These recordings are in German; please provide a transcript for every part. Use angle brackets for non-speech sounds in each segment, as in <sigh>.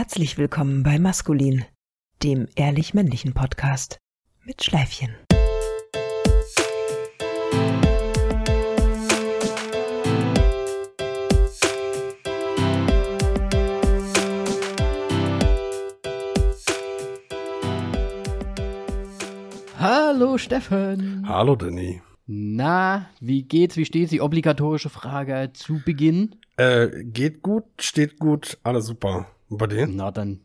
Herzlich willkommen bei Maskulin, dem ehrlich-männlichen Podcast mit Schleifchen. Hallo Steffen. Hallo Danny. Na, wie geht's? Wie steht's? Die obligatorische Frage zu Beginn. Äh, geht gut, steht gut, alles super. Bei dir? Na dann,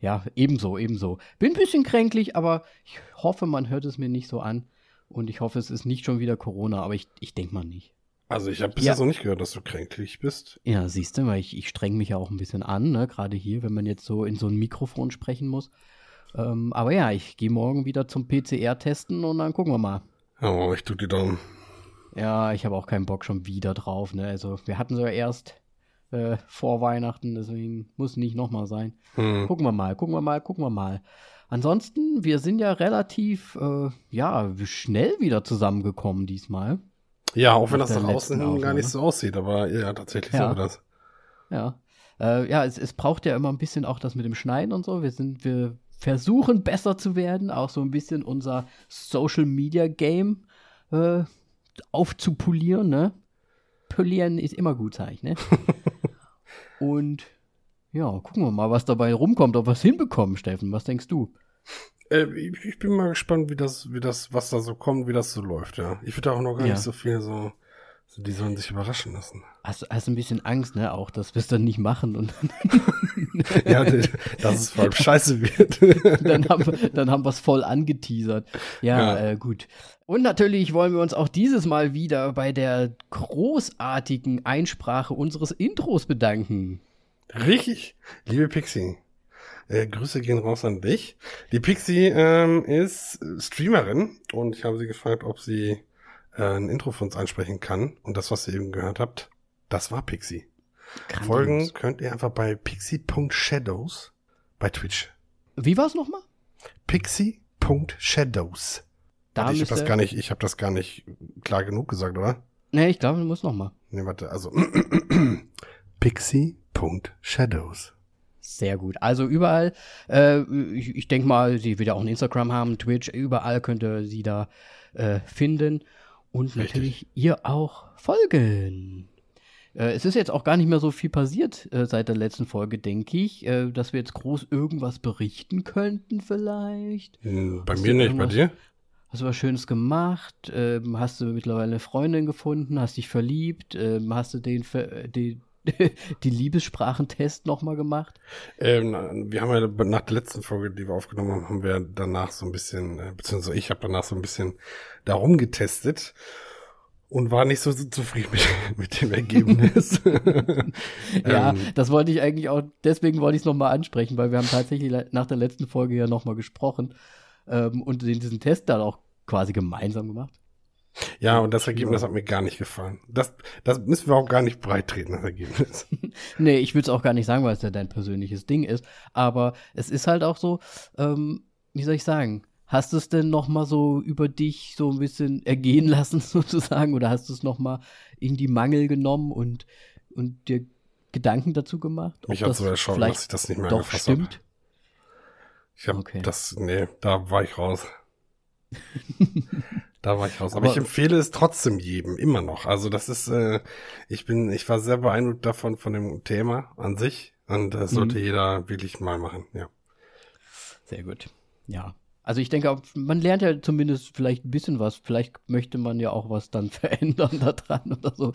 ja, ebenso, ebenso. Bin ein bisschen kränklich, aber ich hoffe, man hört es mir nicht so an. Und ich hoffe, es ist nicht schon wieder Corona, aber ich, ich denke mal nicht. Also ich habe bis jetzt noch nicht gehört, dass du kränklich bist. Ja, siehst du, weil ich, ich streng mich ja auch ein bisschen an, ne? gerade hier, wenn man jetzt so in so ein Mikrofon sprechen muss. Ähm, aber ja, ich gehe morgen wieder zum PCR testen und dann gucken wir mal. Oh, ich tue die Daumen. Ja, ich habe auch keinen Bock schon wieder drauf. Ne? Also wir hatten so erst äh, vor Weihnachten, deswegen muss nicht nochmal sein. Hm. Gucken wir mal, gucken wir mal, gucken wir mal. Ansonsten, wir sind ja relativ, äh, ja, schnell wieder zusammengekommen diesmal. Ja, auch wenn das nach außen hin gar nicht Aufnahme. so aussieht, aber ja, tatsächlich Ja. so das. Ja. Äh, ja, es, es braucht ja immer ein bisschen auch das mit dem Schneiden und so. Wir sind, wir versuchen besser zu werden, auch so ein bisschen unser Social Media Game äh, aufzupolieren, ne? Polieren ist immer gut, sag ich, ne? <laughs> und ja, gucken wir mal, was dabei rumkommt, ob wir es hinbekommen, Steffen. Was denkst du? Äh, ich, ich bin mal gespannt, wie das, wie das, was da so kommt, wie das so läuft, ja. Ich würde auch noch gar Ja. nicht so viel so, so, die sollen sich überraschen lassen. Hast, hast ein bisschen Angst, ne? Auch, dass wir es dann nicht machen und <laughs> ja, dass es vor allem scheiße wird. <laughs> dann haben, wir- dann haben wir es voll angeteasert. Ja, Ja. Äh, gut. Und natürlich wollen wir uns auch dieses Mal wieder bei der großartigen Einsprache unseres Intros bedanken. Richtig. Liebe Pixie, äh, Grüße gehen raus an dich. Die Pixie ähm, ist Streamerin und ich habe sie gefragt, ob sie äh, ein Intro für uns einsprechen kann. Und das, was ihr eben gehört habt, das war Pixie. Folgen könnt ihr einfach bei pixie.shadows bei Twitch. Wie war es nochmal? Pixie.shadows. Da ich habe das gar nicht, ich habe das gar nicht klar genug gesagt, oder? Nee, ich glaube, du musst nochmal. Nee, warte, also <clears throat> pixie.shadows. Sehr gut. Also überall, äh, ich, ich denke mal, sie wird ja auch ein Instagram haben, Twitch, überall könnt ihr sie da äh, finden. Und Richtig. natürlich ihr auch folgen. Äh, es ist jetzt auch gar nicht mehr so viel passiert äh, seit der letzten Folge, denke ich, äh, dass wir jetzt groß irgendwas berichten könnten vielleicht. Hm, Bei Hast mir nicht, bei dir? Hast du was Schönes gemacht? Ähm, hast du mittlerweile eine Freundin gefunden? Hast dich verliebt? Ähm, hast du den, den <laughs> die Liebessprachentest nochmal gemacht? Ähm, wir haben ja nach der letzten Folge, die wir aufgenommen haben, haben wir danach so ein bisschen, äh, beziehungsweise ich habe danach so ein bisschen darum getestet und war nicht so zufrieden mit, <laughs> mit dem Ergebnis. <laughs> Ja, Ähm, das wollte ich eigentlich auch, deswegen wollte ich es nochmal ansprechen, weil wir haben tatsächlich nach der letzten Folge ja nochmal gesprochen ähm, und den, diesen Test dann auch quasi gemeinsam gemacht. Ja, und das Ergebnis hat mir gar nicht gefallen. Das, das müssen wir auch gar nicht breit treten, das Ergebnis. <laughs> Nee, ich würde es auch gar nicht sagen, weil es ja dein persönliches Ding ist, aber es ist halt auch so, ähm, wie soll ich sagen, hast du es denn nochmal so über dich so ein bisschen ergehen <laughs> lassen sozusagen oder hast du es nochmal in die Mangel genommen und, und dir Gedanken dazu gemacht? Mich hat so erschrocken, dass ich das nicht mehr doch angefasst habe. stimmt? Ich habe Okay. das, nee, da war ich raus. <laughs> da war ich raus. Aber, Aber- ich empfehle es trotzdem jedem, immer noch. Also das ist, äh, ich bin, ich war sehr beeindruckt davon, von dem Thema an sich. Und das sollte Mhm. jeder wirklich mal machen, ja. Sehr gut. Ja. Also ich denke, man lernt ja zumindest vielleicht ein bisschen was. Vielleicht möchte man ja auch was dann <laughs> verändern daran oder so.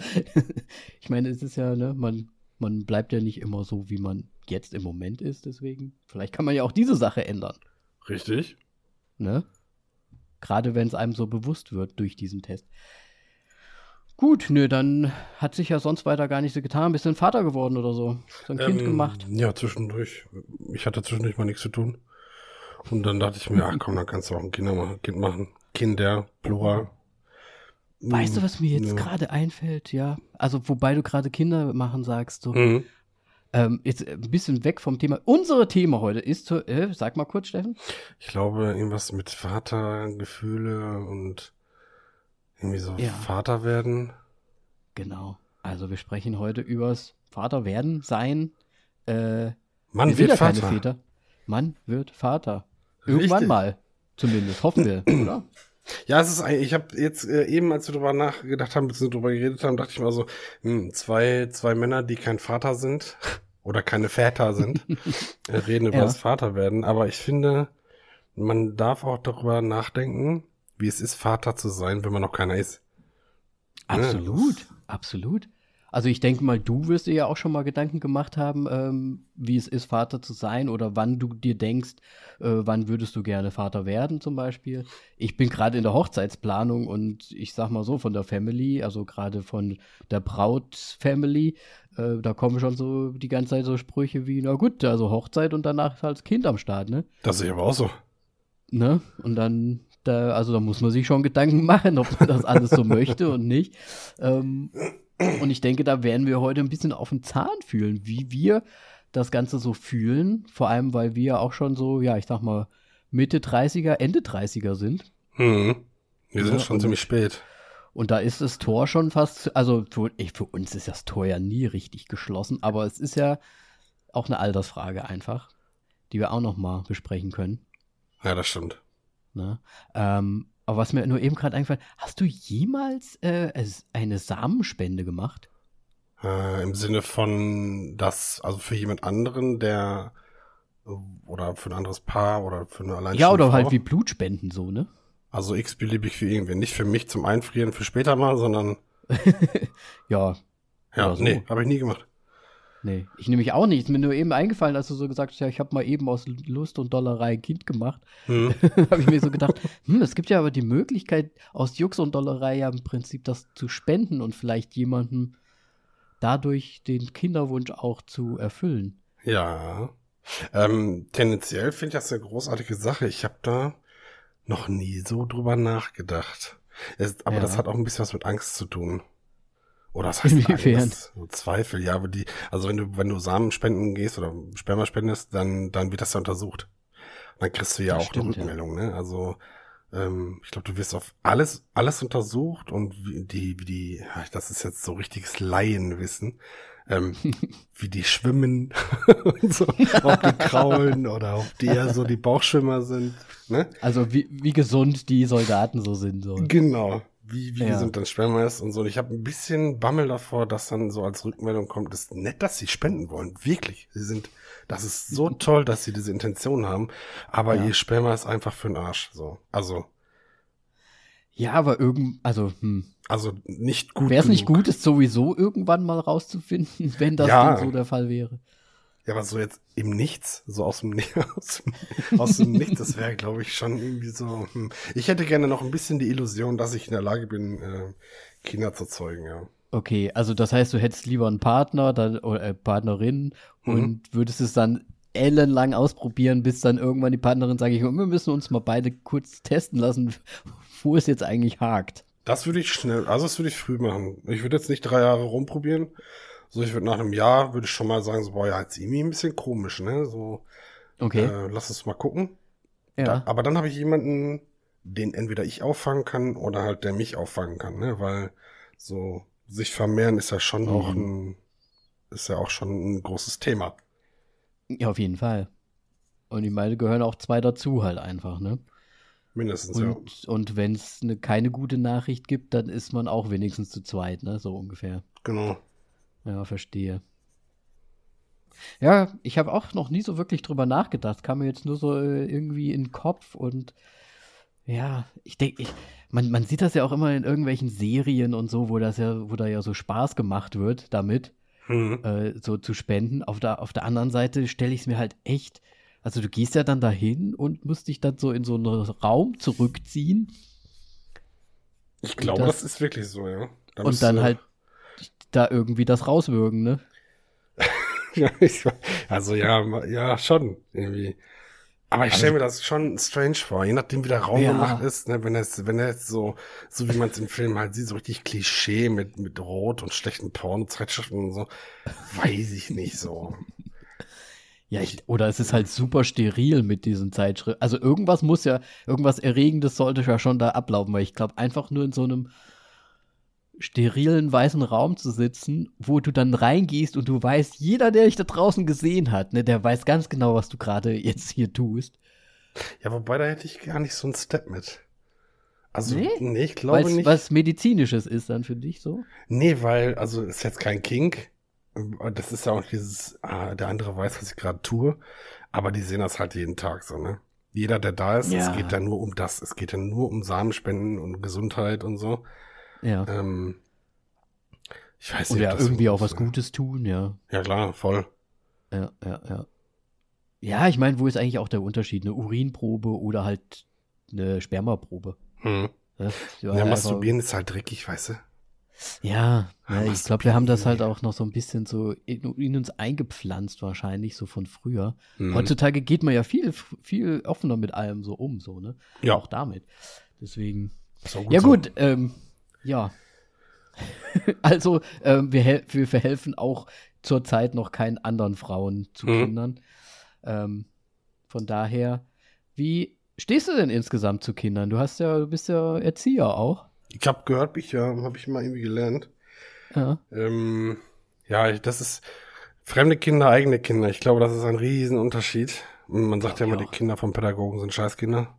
ich meine, es ist ja, ne, man, man bleibt ja nicht immer so, wie man jetzt im Moment ist, deswegen. Vielleicht kann man ja auch diese Sache ändern, Richtig? ne? Gerade wenn es einem so bewusst wird durch diesen Test. Gut, nö, dann hat sich ja sonst weiter gar nicht so getan. Bist du ein Vater geworden oder so? So ein Kind Ähm, gemacht? Ja, zwischendurch. Ich hatte zwischendurch mal nichts zu tun. Und dann dachte ich mir, ach komm, dann kannst du auch ein Kinder machen, Kind machen. Kinder, Plural. Weißt du, was mir jetzt Ja. gerade einfällt? Ja. Also, wobei du gerade Kinder machen sagst, so. Mhm. Ähm, jetzt ein bisschen weg vom Thema. Unser Thema heute ist, zu- äh, sag mal kurz, Steffen. Ich glaube, irgendwas mit Vatergefühle und irgendwie so Ja. Vater werden. Genau. Also wir sprechen heute übers Vaterwerden, sein, äh, Mann wird ja Vater. Väter. Mann wird Vater. Irgendwann Richtig. mal. Zumindest, hoffen wir, oder? Ja, es ist ich habe jetzt äh, eben, als wir drüber nachgedacht haben, bzw. drüber geredet haben, dachte ich mal so, hm, zwei, zwei Männer, die kein Vater sind <laughs> oder keine Väter sind, <laughs> äh, reden über Ja. das Vaterwerden. Aber ich finde, man darf auch darüber nachdenken, wie es ist, Vater zu sein, wenn man noch keiner ist. Absolut, absolut. Also ich denke mal, du wirst dir ja auch schon mal Gedanken gemacht haben, ähm, wie es ist, Vater zu sein oder wann du dir denkst, äh, wann würdest du gerne Vater werden zum Beispiel. Ich bin gerade in der Hochzeitsplanung und ich sag mal so, von der Family, also gerade von der Braut-Family, äh, da kommen schon so die ganze Zeit so Sprüche wie, na gut, also Hochzeit und danach ist halt Kind am Start, ne? Das sehe ich aber auch so. Ne? Und dann, da, also da muss man sich schon Gedanken <laughs> machen, ob man das alles so möchte und nicht. Ähm, und ich denke, da werden wir heute ein bisschen auf den Zahn fühlen, wie wir das Ganze so fühlen. Vor allem, weil wir auch schon so, ja, ich sag mal, Mitte 30er, Ende 30er sind. Hm. Wir Ja, sind schon und- ziemlich spät. Und da ist das Tor schon fast, also für, ich, für uns ist das Tor ja nie richtig geschlossen, aber es ist ja auch eine Altersfrage einfach, die wir auch noch mal besprechen können. Ja, das stimmt. Ne? Ähm, aber was mir nur eben gerade eingefallen, hast du jemals äh, eine Samenspende gemacht? Äh, Im Sinne von, dass, also für jemand anderen, der oder für ein anderes Paar oder für eine alleinstehende ja, oder Frau. halt wie Blutspenden so, ne? Also x-beliebig für irgendwen. Nicht für mich zum Einfrieren für später mal, sondern <laughs> Ja, ja, so. nee, habe ich nie gemacht. Nee. Ich nehme mich auch nicht. Ist mir nur eben eingefallen, als du so gesagt hast, ja, ich habe mal eben aus Lust und Dollerei ein Kind gemacht. Hm. <laughs> habe ich mir so gedacht, hm, es gibt ja aber die Möglichkeit, aus Jux und Dollerei ja im Prinzip das zu spenden und vielleicht jemandem dadurch den Kinderwunsch auch zu erfüllen. Ja. Ähm, tendenziell finde ich das eine großartige Sache. Ich habe da noch nie so drüber nachgedacht. Es, aber Ja. das hat auch ein bisschen was mit Angst zu tun. Oder das heißt Inwiefern? So Zweifel, ja, aber die, also wenn du, wenn du Samen spenden gehst oder Sperma spendest, dann, dann wird das ja untersucht. Und dann kriegst du ja Das auch stimmt, eine ja. Rückmeldung, ne? Also, ähm, ich glaube, du wirst auf alles, alles untersucht und wie die, wie die, ja, das ist jetzt so richtiges Laienwissen, ähm, <laughs> wie die schwimmen <laughs> und so, ob die kraulen oder ob die eher so die Bauchschwimmer sind, ne? Also wie, wie gesund die Soldaten so sind. So. Genau. Wie, wie Ja. gesund dann Sperma ist und so. Und ich habe ein bisschen Bammel davor, dass dann so als Rückmeldung kommt, ist nett, dass sie spenden wollen. Wirklich. Sie sind, das ist so toll, dass sie diese Intention haben. Aber Ja. ihr Sperma ist einfach für den Arsch. So. Also, Ja, aber irgend, also, hm. also nicht gut. Wäre es nicht gut, es sowieso irgendwann mal rauszufinden, <laughs> wenn das Ja. denn so der Fall wäre? Ja, aber so jetzt im Nichts, so aus dem, <laughs> aus dem, aus dem Nichts, das wäre, glaube ich, schon irgendwie so. Hm. Ich hätte gerne noch ein bisschen die Illusion, dass ich in der Lage bin, äh, Kinder zu zeugen, ja. Okay, also das heißt, du hättest lieber einen Partner dann, oder äh, Partnerin Mhm. und würdest es dann ellenlang ausprobieren, bis dann irgendwann die Partnerin sagt, ich, wir müssen uns mal beide kurz testen lassen, <laughs> wo es jetzt eigentlich hakt. Das würde ich schnell, also das würde ich früh machen. Ich würde jetzt nicht drei Jahre rumprobieren. So, ich würde nach einem Jahr, würde ich schon mal sagen, so, boah, ja, jetzt irgendwie ein bisschen komisch, ne? So, Okay, äh, lass uns mal gucken. ja. Da, aber dann habe ich jemanden, den entweder ich auffangen kann oder halt der mich auffangen kann, ne? Weil so sich vermehren ist ja schon Mhm. auch ein, ist ja auch schon ein großes Thema. ja, auf jeden Fall. Und ich meine, gehören auch zwei dazu halt einfach, ne? Mindestens, ja. Und, und wenn es ne, keine gute Nachricht gibt, dann ist man auch wenigstens zu zweit, ne? So ungefähr. Genau. Ja, verstehe. Ja, ich habe auch noch nie so wirklich drüber nachgedacht. Kam mir jetzt nur so äh, irgendwie in den Kopf und ja, ich denke, ich, man, man sieht das ja auch immer in irgendwelchen Serien und so, wo das ja, wo da ja so Spaß gemacht wird damit, Hm. äh, so zu spenden. Auf der, auf der anderen Seite stelle ich es mir halt echt, also du gehst ja dann dahin und musst dich dann so in so einen Raum zurückziehen Ich glaube, das- das, ist wirklich so, ja. Da und dann halt da irgendwie das rauswürgen, ne? <laughs> Ja, ich, also ja, ja, schon irgendwie. Aber ich Also- stelle mir das schon strange vor, je nachdem wie der Raum Ja. gemacht ist, ne, wenn es, wenn er jetzt so, so wie man es im Film halt sieht, so richtig Klischee mit, mit Rot und schlechten Porno-Zeitschriften und so, weiß ich nicht so. Ja, ich, oder es ist halt super steril mit diesen Zeitschriften. Also irgendwas muss ja, irgendwas Erregendes sollte ja schon da ablaufen, weil ich glaube, einfach nur in so einem sterilen weißen Raum zu sitzen, wo du dann reingehst und du weißt, jeder, der dich da draußen gesehen hat, ne, der weiß ganz genau, was du gerade jetzt hier tust. Ja, wobei da hätte ich gar nicht so einen Step mit. Also, Nee? nee, ich glaube Weil's nicht. was medizinisches ist dann für dich so? Nee, weil, also ist jetzt kein Kink. Das ist ja auch dieses, ah, der andere weiß, was ich gerade tue. Aber die sehen das halt jeden Tag so, ne? Jeder, der da ist, Ja. es geht da nur um das. Es geht ja nur um Samenspenden und Gesundheit und so. Ja. Ähm, ich weiß nicht. Oder irgendwie gut auch was? Gutes tun, ja. Ja, klar, voll. Ja, ja, ja. Ja, ich meine, wo ist eigentlich auch der Unterschied? Eine Urinprobe oder halt eine Spermaprobe? Hm. Ne? Ja, einfach- masturbieren ist halt dreckig, weißt du? Ja, Ja, ja ich glaube, wir haben das halt auch noch so ein bisschen so in, in uns eingepflanzt, wahrscheinlich, so von früher. Hm. Heutzutage geht man ja viel, viel offener mit allem so um, so, ne? Ja. Auch damit. Deswegen. Auch Ja, so. gut, ähm, ja. <laughs> also, ähm, wir, wir verhelfen auch zurzeit noch keinen anderen Frauen zu Mhm. Kindern. Ähm, von daher, wie stehst du denn insgesamt zu Kindern? Du hast ja, du bist ja Erzieher auch. Ich habe gehört, Bücher habe ich mal irgendwie gelernt. Ja. Ähm, ja, das ist fremde Kinder, eigene Kinder. Ich glaube, das ist ein Riesenunterschied. Man sagt ja Glaub immer, ich die auch. Kinder von Pädagogen sind Scheißkinder.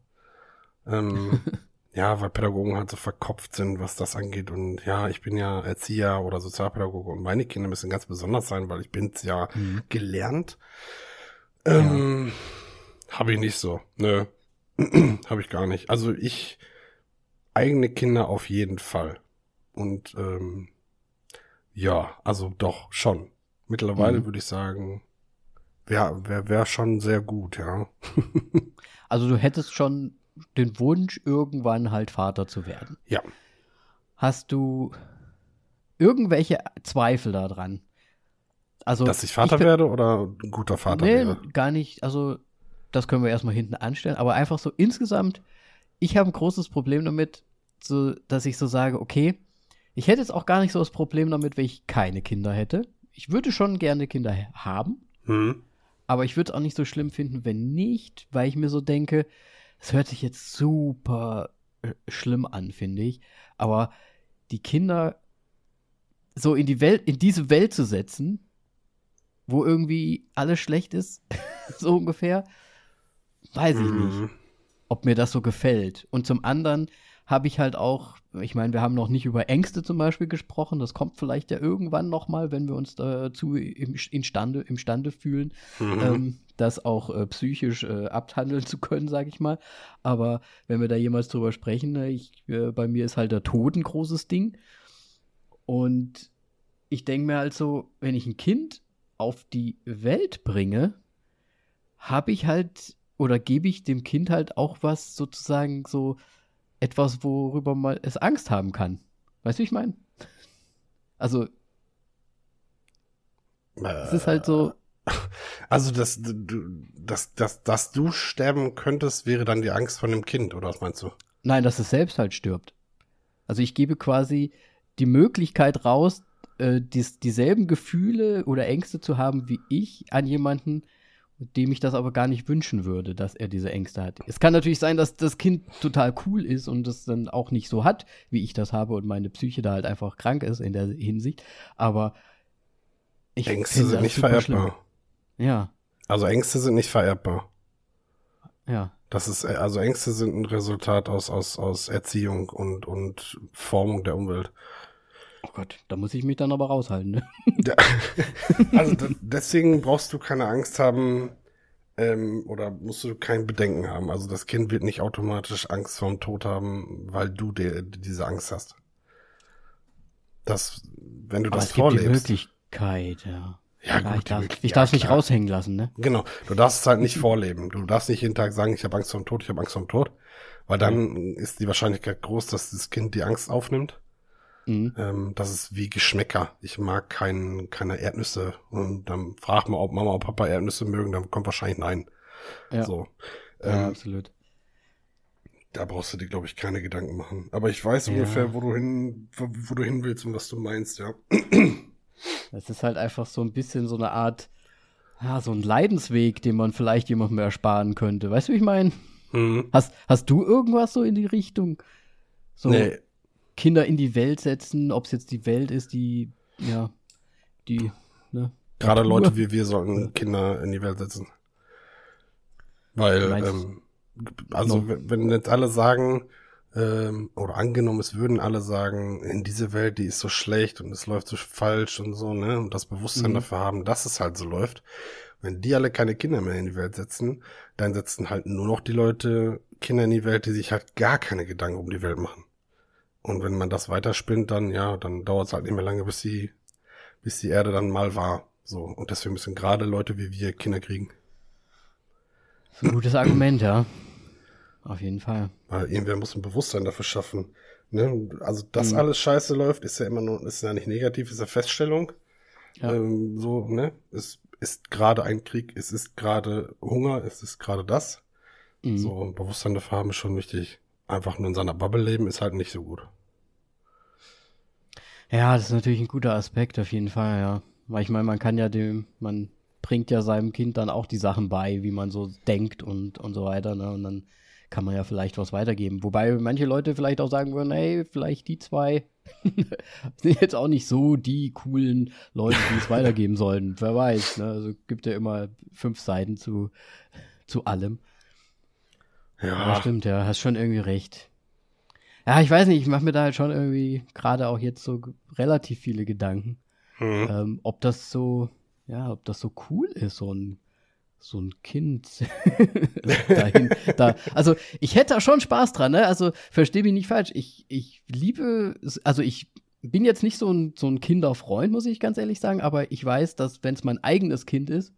Ähm, <laughs> ja, weil Pädagogen halt so verkopft sind, was das angeht. Und ja, ich bin ja Erzieher oder Sozialpädagoge und meine Kinder müssen ganz besonders sein, weil ich bin's ja Mhm. gelernt. Ähm, Habe ich nicht so. Nö. <clears throat> Habe ich gar nicht. Also ich eigene Kinder auf jeden Fall. Und ähm, ja, also doch schon. Mittlerweile Mhm. würde ich sagen, wäre wär, wär schon sehr gut, ja. <laughs> Also du hättest schon den Wunsch, irgendwann halt Vater zu werden. Ja. Hast du irgendwelche Zweifel daran? Also, Dass ich Vater per- werde oder ein guter Vater nee, wäre. gar nicht. Also, das können wir erstmal hinten anstellen. Aber einfach so insgesamt, ich habe ein großes Problem damit, so, dass ich so sage, okay, ich hätte jetzt auch gar nicht so das Problem damit, wenn ich keine Kinder hätte. Ich würde schon gerne Kinder ha- haben, Hm. aber ich würde es auch nicht so schlimm finden, wenn nicht, weil ich mir so denke, es hört sich jetzt super äh, schlimm an, finde ich. Aber die Kinder so in die Welt, in diese Welt zu setzen, wo irgendwie alles schlecht ist, <laughs> so ungefähr, weiß ich nicht, Hm. ob mir das so gefällt. Und zum anderen habe ich halt auch, ich meine, wir haben noch nicht über Ängste zum Beispiel gesprochen. Das kommt vielleicht ja irgendwann noch mal, wenn wir uns dazu im, imstande, imstande fühlen, Mhm. ähm, das auch äh, psychisch äh, abhandeln <laughs> zu können, sage ich mal. Aber wenn wir da jemals drüber sprechen, äh, ich, äh, bei mir ist halt der Tod ein großes Ding. Und ich denke mir halt so, wenn ich ein Kind auf die Welt bringe, habe ich halt oder gebe ich dem Kind halt auch was sozusagen so etwas, worüber man es Angst haben kann. Weißt du, wie ich meine? Also, es ist halt so, Also, dass du, dass, dass, dass du sterben könntest, wäre dann die Angst von dem Kind, oder was meinst du? Nein, dass es selbst halt stirbt. Also ich gebe quasi die Möglichkeit raus, äh, dies, dieselben Gefühle oder Ängste zu haben wie ich an jemanden, dem ich das aber gar nicht wünschen würde, dass er diese Ängste hat. Es kann natürlich sein, dass das Kind total cool ist und es dann auch nicht so hat, wie ich das habe und meine Psyche da halt einfach krank ist in der Hinsicht. Aber ich Ängste sind das nicht vererbbar. schlimm. Ja, Also Ängste sind nicht vererbbar. ja. Das ist, äh, also Ängste sind ein Resultat aus, aus, aus Erziehung und, und Formung der Umwelt. Oh Gott, da muss ich mich dann aber raushalten. Ne? Ja. <laughs> Also deswegen brauchst du keine Angst haben ähm, oder musst du kein Bedenken haben. Also das Kind wird nicht automatisch Angst vorm Tod haben, weil du dir diese Angst hast. Das, wenn du Aber das es gibt die vorlebst. Möglichkeit, ja. Ja, Ja, gut, ich darf, ich ja, darf es nicht raushängen lassen, ne? Genau, du darfst es halt nicht vorleben. Du darfst nicht jeden Tag sagen, ich habe Angst vor dem Tod, ich habe Angst vor dem Tod. Weil dann ist die Wahrscheinlichkeit groß, dass das Kind die Angst aufnimmt. Mhm. Ähm, das ist wie Geschmäcker. Ich mag kein, keine Erdnüsse. Und dann frag mal, ob Mama und Papa Erdnüsse mögen, dann kommt wahrscheinlich nein. Ja, So. ja Ähm, absolut. da brauchst du dir, glaube ich, keine Gedanken machen. Aber ich weiß Ja. ungefähr, wo du hin, wo, wo du hin willst und was du meinst, ja. Es ist halt einfach so ein bisschen so eine Art, ja, so ein Leidensweg, den man vielleicht jemandem ersparen könnte. Weißt du, wie ich meine? Hm. Hast, hast du irgendwas so in die Richtung? So Nee, Kinder in die Welt setzen, ob es jetzt die Welt ist, die, ja, die, ne? Gerade Leute <laughs> wie wir sollten Kinder in die Welt setzen. Weil, ähm, also wenn wenn jetzt alle sagen, ähm, oder angenommen, es würden alle sagen, in diese Welt, die ist so schlecht und es läuft so falsch und so, ne, und das Bewusstsein Mhm. dafür haben, dass es halt so läuft. Wenn die alle keine Kinder mehr in die Welt setzen, dann setzen halt nur noch die Leute Kinder in die Welt, die sich halt gar keine Gedanken um die Welt machen. Und wenn man das weiterspinnt, dann, ja, dann dauert es halt nicht mehr lange, bis die, bis die Erde dann mal war. So. Und deswegen müssen gerade Leute wie wir Kinder kriegen. Das ist ein gutes Argument, ja. Auf jeden Fall. Weil irgendwer muss ein Bewusstsein dafür schaffen. Ne? Also, dass Mhm. alles scheiße läuft, ist ja immer nur, ist ja nicht negativ, ist ja Feststellung. Ja. Ähm, so, ne? Es ist gerade ein Krieg, es ist gerade Hunger, es ist gerade das. Mhm. So, ein Bewusstsein dafür haben ist schon wichtig. Einfach nur in seiner Bubble leben ist halt nicht so gut. Ja, das ist natürlich ein guter Aspekt, auf jeden Fall, ja. Weil ich meine, man kann ja dem, man bringt ja seinem Kind dann auch die Sachen bei, wie man so denkt und, und so weiter, ne? Und dann kann man ja vielleicht was weitergeben. Wobei manche Leute vielleicht auch sagen würden, hey, vielleicht die zwei <laughs> sind jetzt auch nicht so die coolen Leute, die es <laughs> weitergeben sollen. Wer weiß, ne? Also gibt ja immer fünf Seiten zu, zu allem. Ja, Ja, stimmt, ja, hast schon irgendwie recht. Ja, ich weiß nicht, ich mache mir da halt schon irgendwie gerade auch jetzt so relativ viele Gedanken, hm. ähm, ob das so, ja, ob das so cool ist, so ein, so ein Kind <laughs> dahin, da. Also ich hätte da schon Spaß dran, ne? Also versteh mich nicht falsch. Ich, ich liebe, also ich bin jetzt nicht so ein, so ein Kinderfreund, muss ich ganz ehrlich sagen, aber ich weiß, dass wenn es mein eigenes Kind ist,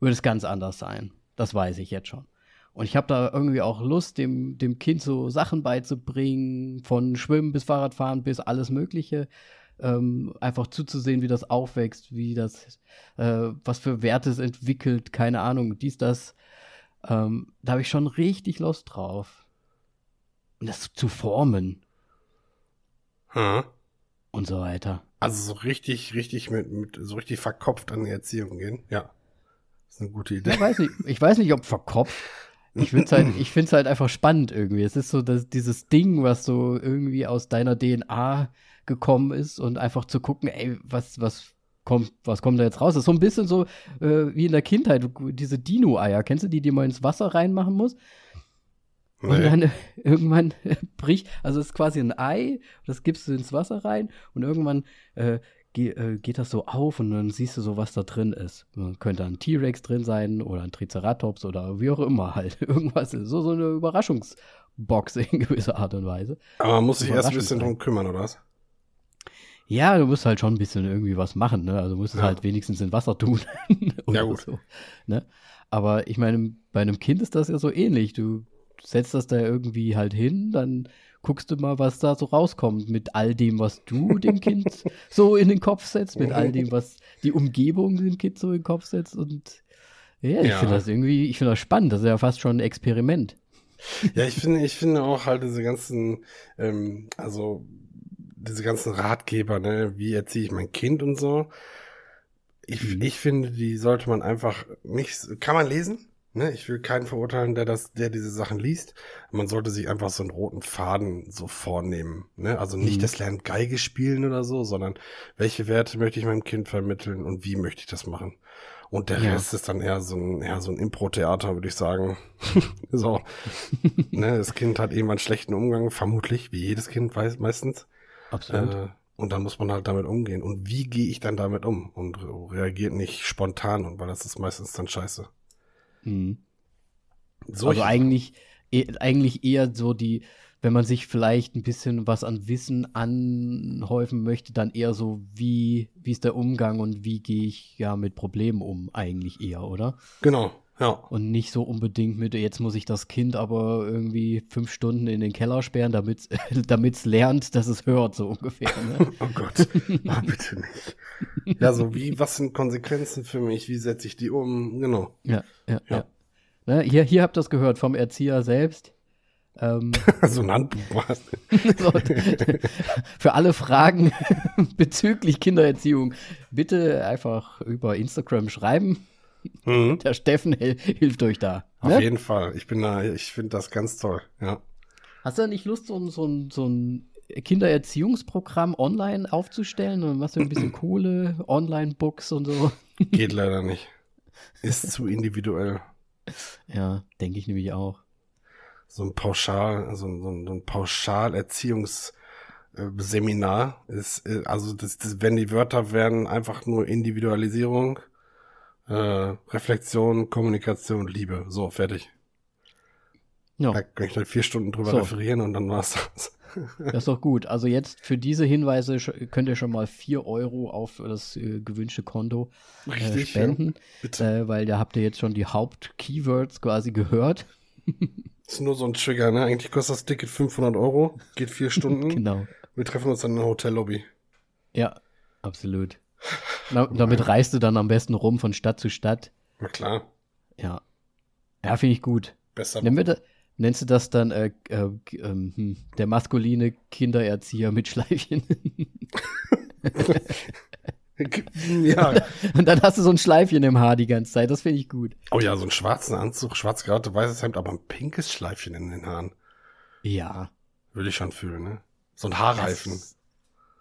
würde es ganz anders sein. Das weiß ich jetzt schon. Und ich habe da irgendwie auch Lust, dem, dem Kind so Sachen beizubringen, von Schwimmen bis Fahrradfahren bis alles Mögliche. Ähm, einfach zuzusehen, wie das aufwächst, wie das, äh, was für Werte es entwickelt, keine Ahnung, dies, das. Ähm, da habe ich schon richtig Lust drauf. Und das zu formen Hm. und so weiter. Also so richtig, richtig mit, mit so richtig verkopft an die Erziehung gehen. Ja. Das ist eine gute Idee. Ich weiß nicht, ich weiß nicht ob verkopft. <laughs> Ich finde es halt, ich find's halt einfach spannend irgendwie. Es ist so dass dieses Ding, was so irgendwie aus deiner DNA gekommen ist und einfach zu gucken, ey, was, was kommt, was kommt da jetzt raus? Das ist so ein bisschen so äh, wie in der Kindheit, diese Dino-Eier. Kennst du die, die man ins Wasser reinmachen muss? Und Nee. dann äh, irgendwann äh, bricht, also es ist quasi ein Ei, das gibst du ins Wasser rein und irgendwann äh, ge äh, geht das so auf und dann siehst du so, was da drin ist. Man könnte ein T-Rex drin sein oder ein Triceratops oder wie auch immer <laughs> halt. Irgendwas, so, so eine Überraschungsbox <laughs> in gewisser Art und Weise. Aber man muss sich erst ein bisschen drum kümmern, oder was? Ja, du musst halt schon ein bisschen irgendwie was machen, ne? Also musst es Ja. halt wenigstens in Wasser tun. <laughs> oder Ja, gut. So, ne? Aber ich meine, bei einem Kind ist das ja so ähnlich. Du setzt das da irgendwie halt hin, dann guckst du mal, was da so rauskommt mit all dem, was du dem Kind so in den Kopf setzt, mit all dem, was die Umgebung dem Kind so in den Kopf setzt. Und ja, ich Ja. finde das irgendwie, ich finde das spannend. Das ist ja fast schon ein Experiment. Ja, ich finde, ich finde auch halt diese ganzen, ähm, also diese ganzen Ratgeber, ne, wie erziehe ich mein Kind und so. Ich, Mhm. ich finde, die sollte man einfach nicht, kann man lesen, ne? Ich will keinen verurteilen, der das, der diese Sachen liest. Man sollte sich einfach so einen roten Faden so vornehmen, ne? Also nicht Mhm. das Lernen Geige spielen oder so, sondern welche Werte möchte ich meinem Kind vermitteln und wie möchte ich das machen? Und der Ja. Rest ist dann eher so ein, eher so ein Impro-Theater, würde ich sagen. <laughs> so. <laughs> ne, das Kind hat eben einen schlechten Umgang, vermutlich, wie jedes Kind weiß meistens. Absolut. Äh, und dann muss man halt damit umgehen. Und wie gehe ich dann damit um? Und re- reagiert nicht spontan, und weil das ist meistens dann scheiße. Mhm. So also eigentlich, eh, eigentlich eher so die, wenn man sich vielleicht ein bisschen was an Wissen anhäufen möchte, dann eher so, wie, wie ist der Umgang und wie gehe ich ja mit Problemen um, eigentlich eher, oder? Genau, ja. Und nicht so unbedingt mit, jetzt muss ich das Kind aber irgendwie fünf Stunden in den Keller sperren, damit es <laughs> lernt, dass es hört, so ungefähr. Ne? <laughs> Oh Gott, oh, bitte nicht. Ja, so wie, was sind Konsequenzen für mich? Wie setze ich die um? Genau. ja, ja, Ja. ja. Ne, hier, hier habt ihr das gehört vom Erzieher selbst. Ähm, <laughs> so ein Handbuch. So, Für alle Fragen bezüglich Kindererziehung bitte einfach über Instagram schreiben. Mhm. Der Steffen hilft euch da. Auf Ne? jeden Fall. Ich bin da, ich finde das ganz toll. Ja. Hast du nicht Lust, so, ein- so, ein- so ein Kindererziehungsprogramm online aufzustellen und was für ein bisschen <clears throat> Kohle, Online-Books und so. Geht leider nicht. <laughs> Ist zu individuell. Ja, denke ich nämlich auch. So ein Pauschal, so ein, so ein, so ein Pauschal-Erziehungsseminar ist, äh, also das, das, wenn die Wörter werden einfach nur Individualisierung, äh, Reflexion, Kommunikation, Liebe. So, fertig. Ja. Da kann ich dann vier Stunden drüber so. referieren und dann war's das. <laughs> Das ist doch gut. Also jetzt für diese Hinweise könnt ihr schon mal vier Euro auf das äh, gewünschte Konto äh, Richtig, spenden. Ja. Äh, weil da habt ihr jetzt schon die Haupt-Keywords quasi gehört. Das <laughs> ist nur so ein Trigger, ne? Eigentlich kostet das Ticket 500 Euro, geht vier Stunden. <laughs> genau. Wir treffen uns dann in der Hotellobby. Ja, absolut. Na, damit reist du dann am besten rum von Stadt zu Stadt. Na klar. Ja. Ja, finde ich gut. Besser. Da, Nennst du das dann äh, äh, äh, der maskuline Kindererzieher mit Schleifchen? <laughs> ja. Und dann hast du so ein Schleifchen im Haar die ganze Zeit. Das finde ich gut. Oh ja, so einen schwarzen Anzug, schwarz gerade weißes Hemd, aber ein pinkes Schleifchen in den Haaren. Ja. Würde ich schon fühlen, ne? So ein Haarreifen.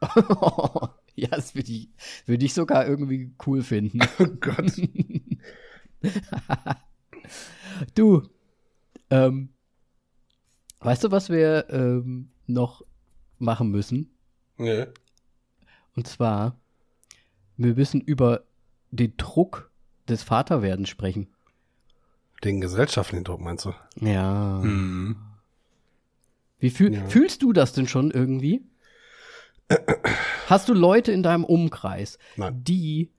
<laughs> <laughs> ja, das würde ich, würd ich sogar irgendwie cool finden. <laughs> Oh Gott. <laughs> du, ähm, Weißt du, was wir ähm, noch machen müssen? Nee. Und zwar, wir müssen über den Druck des Vaterwerdens sprechen. Den gesellschaftlichen Druck, meinst du? Ja. Hm. Wie fühl ja. fühlst du das denn schon irgendwie? Hast du Leute in deinem Umkreis, Nein. die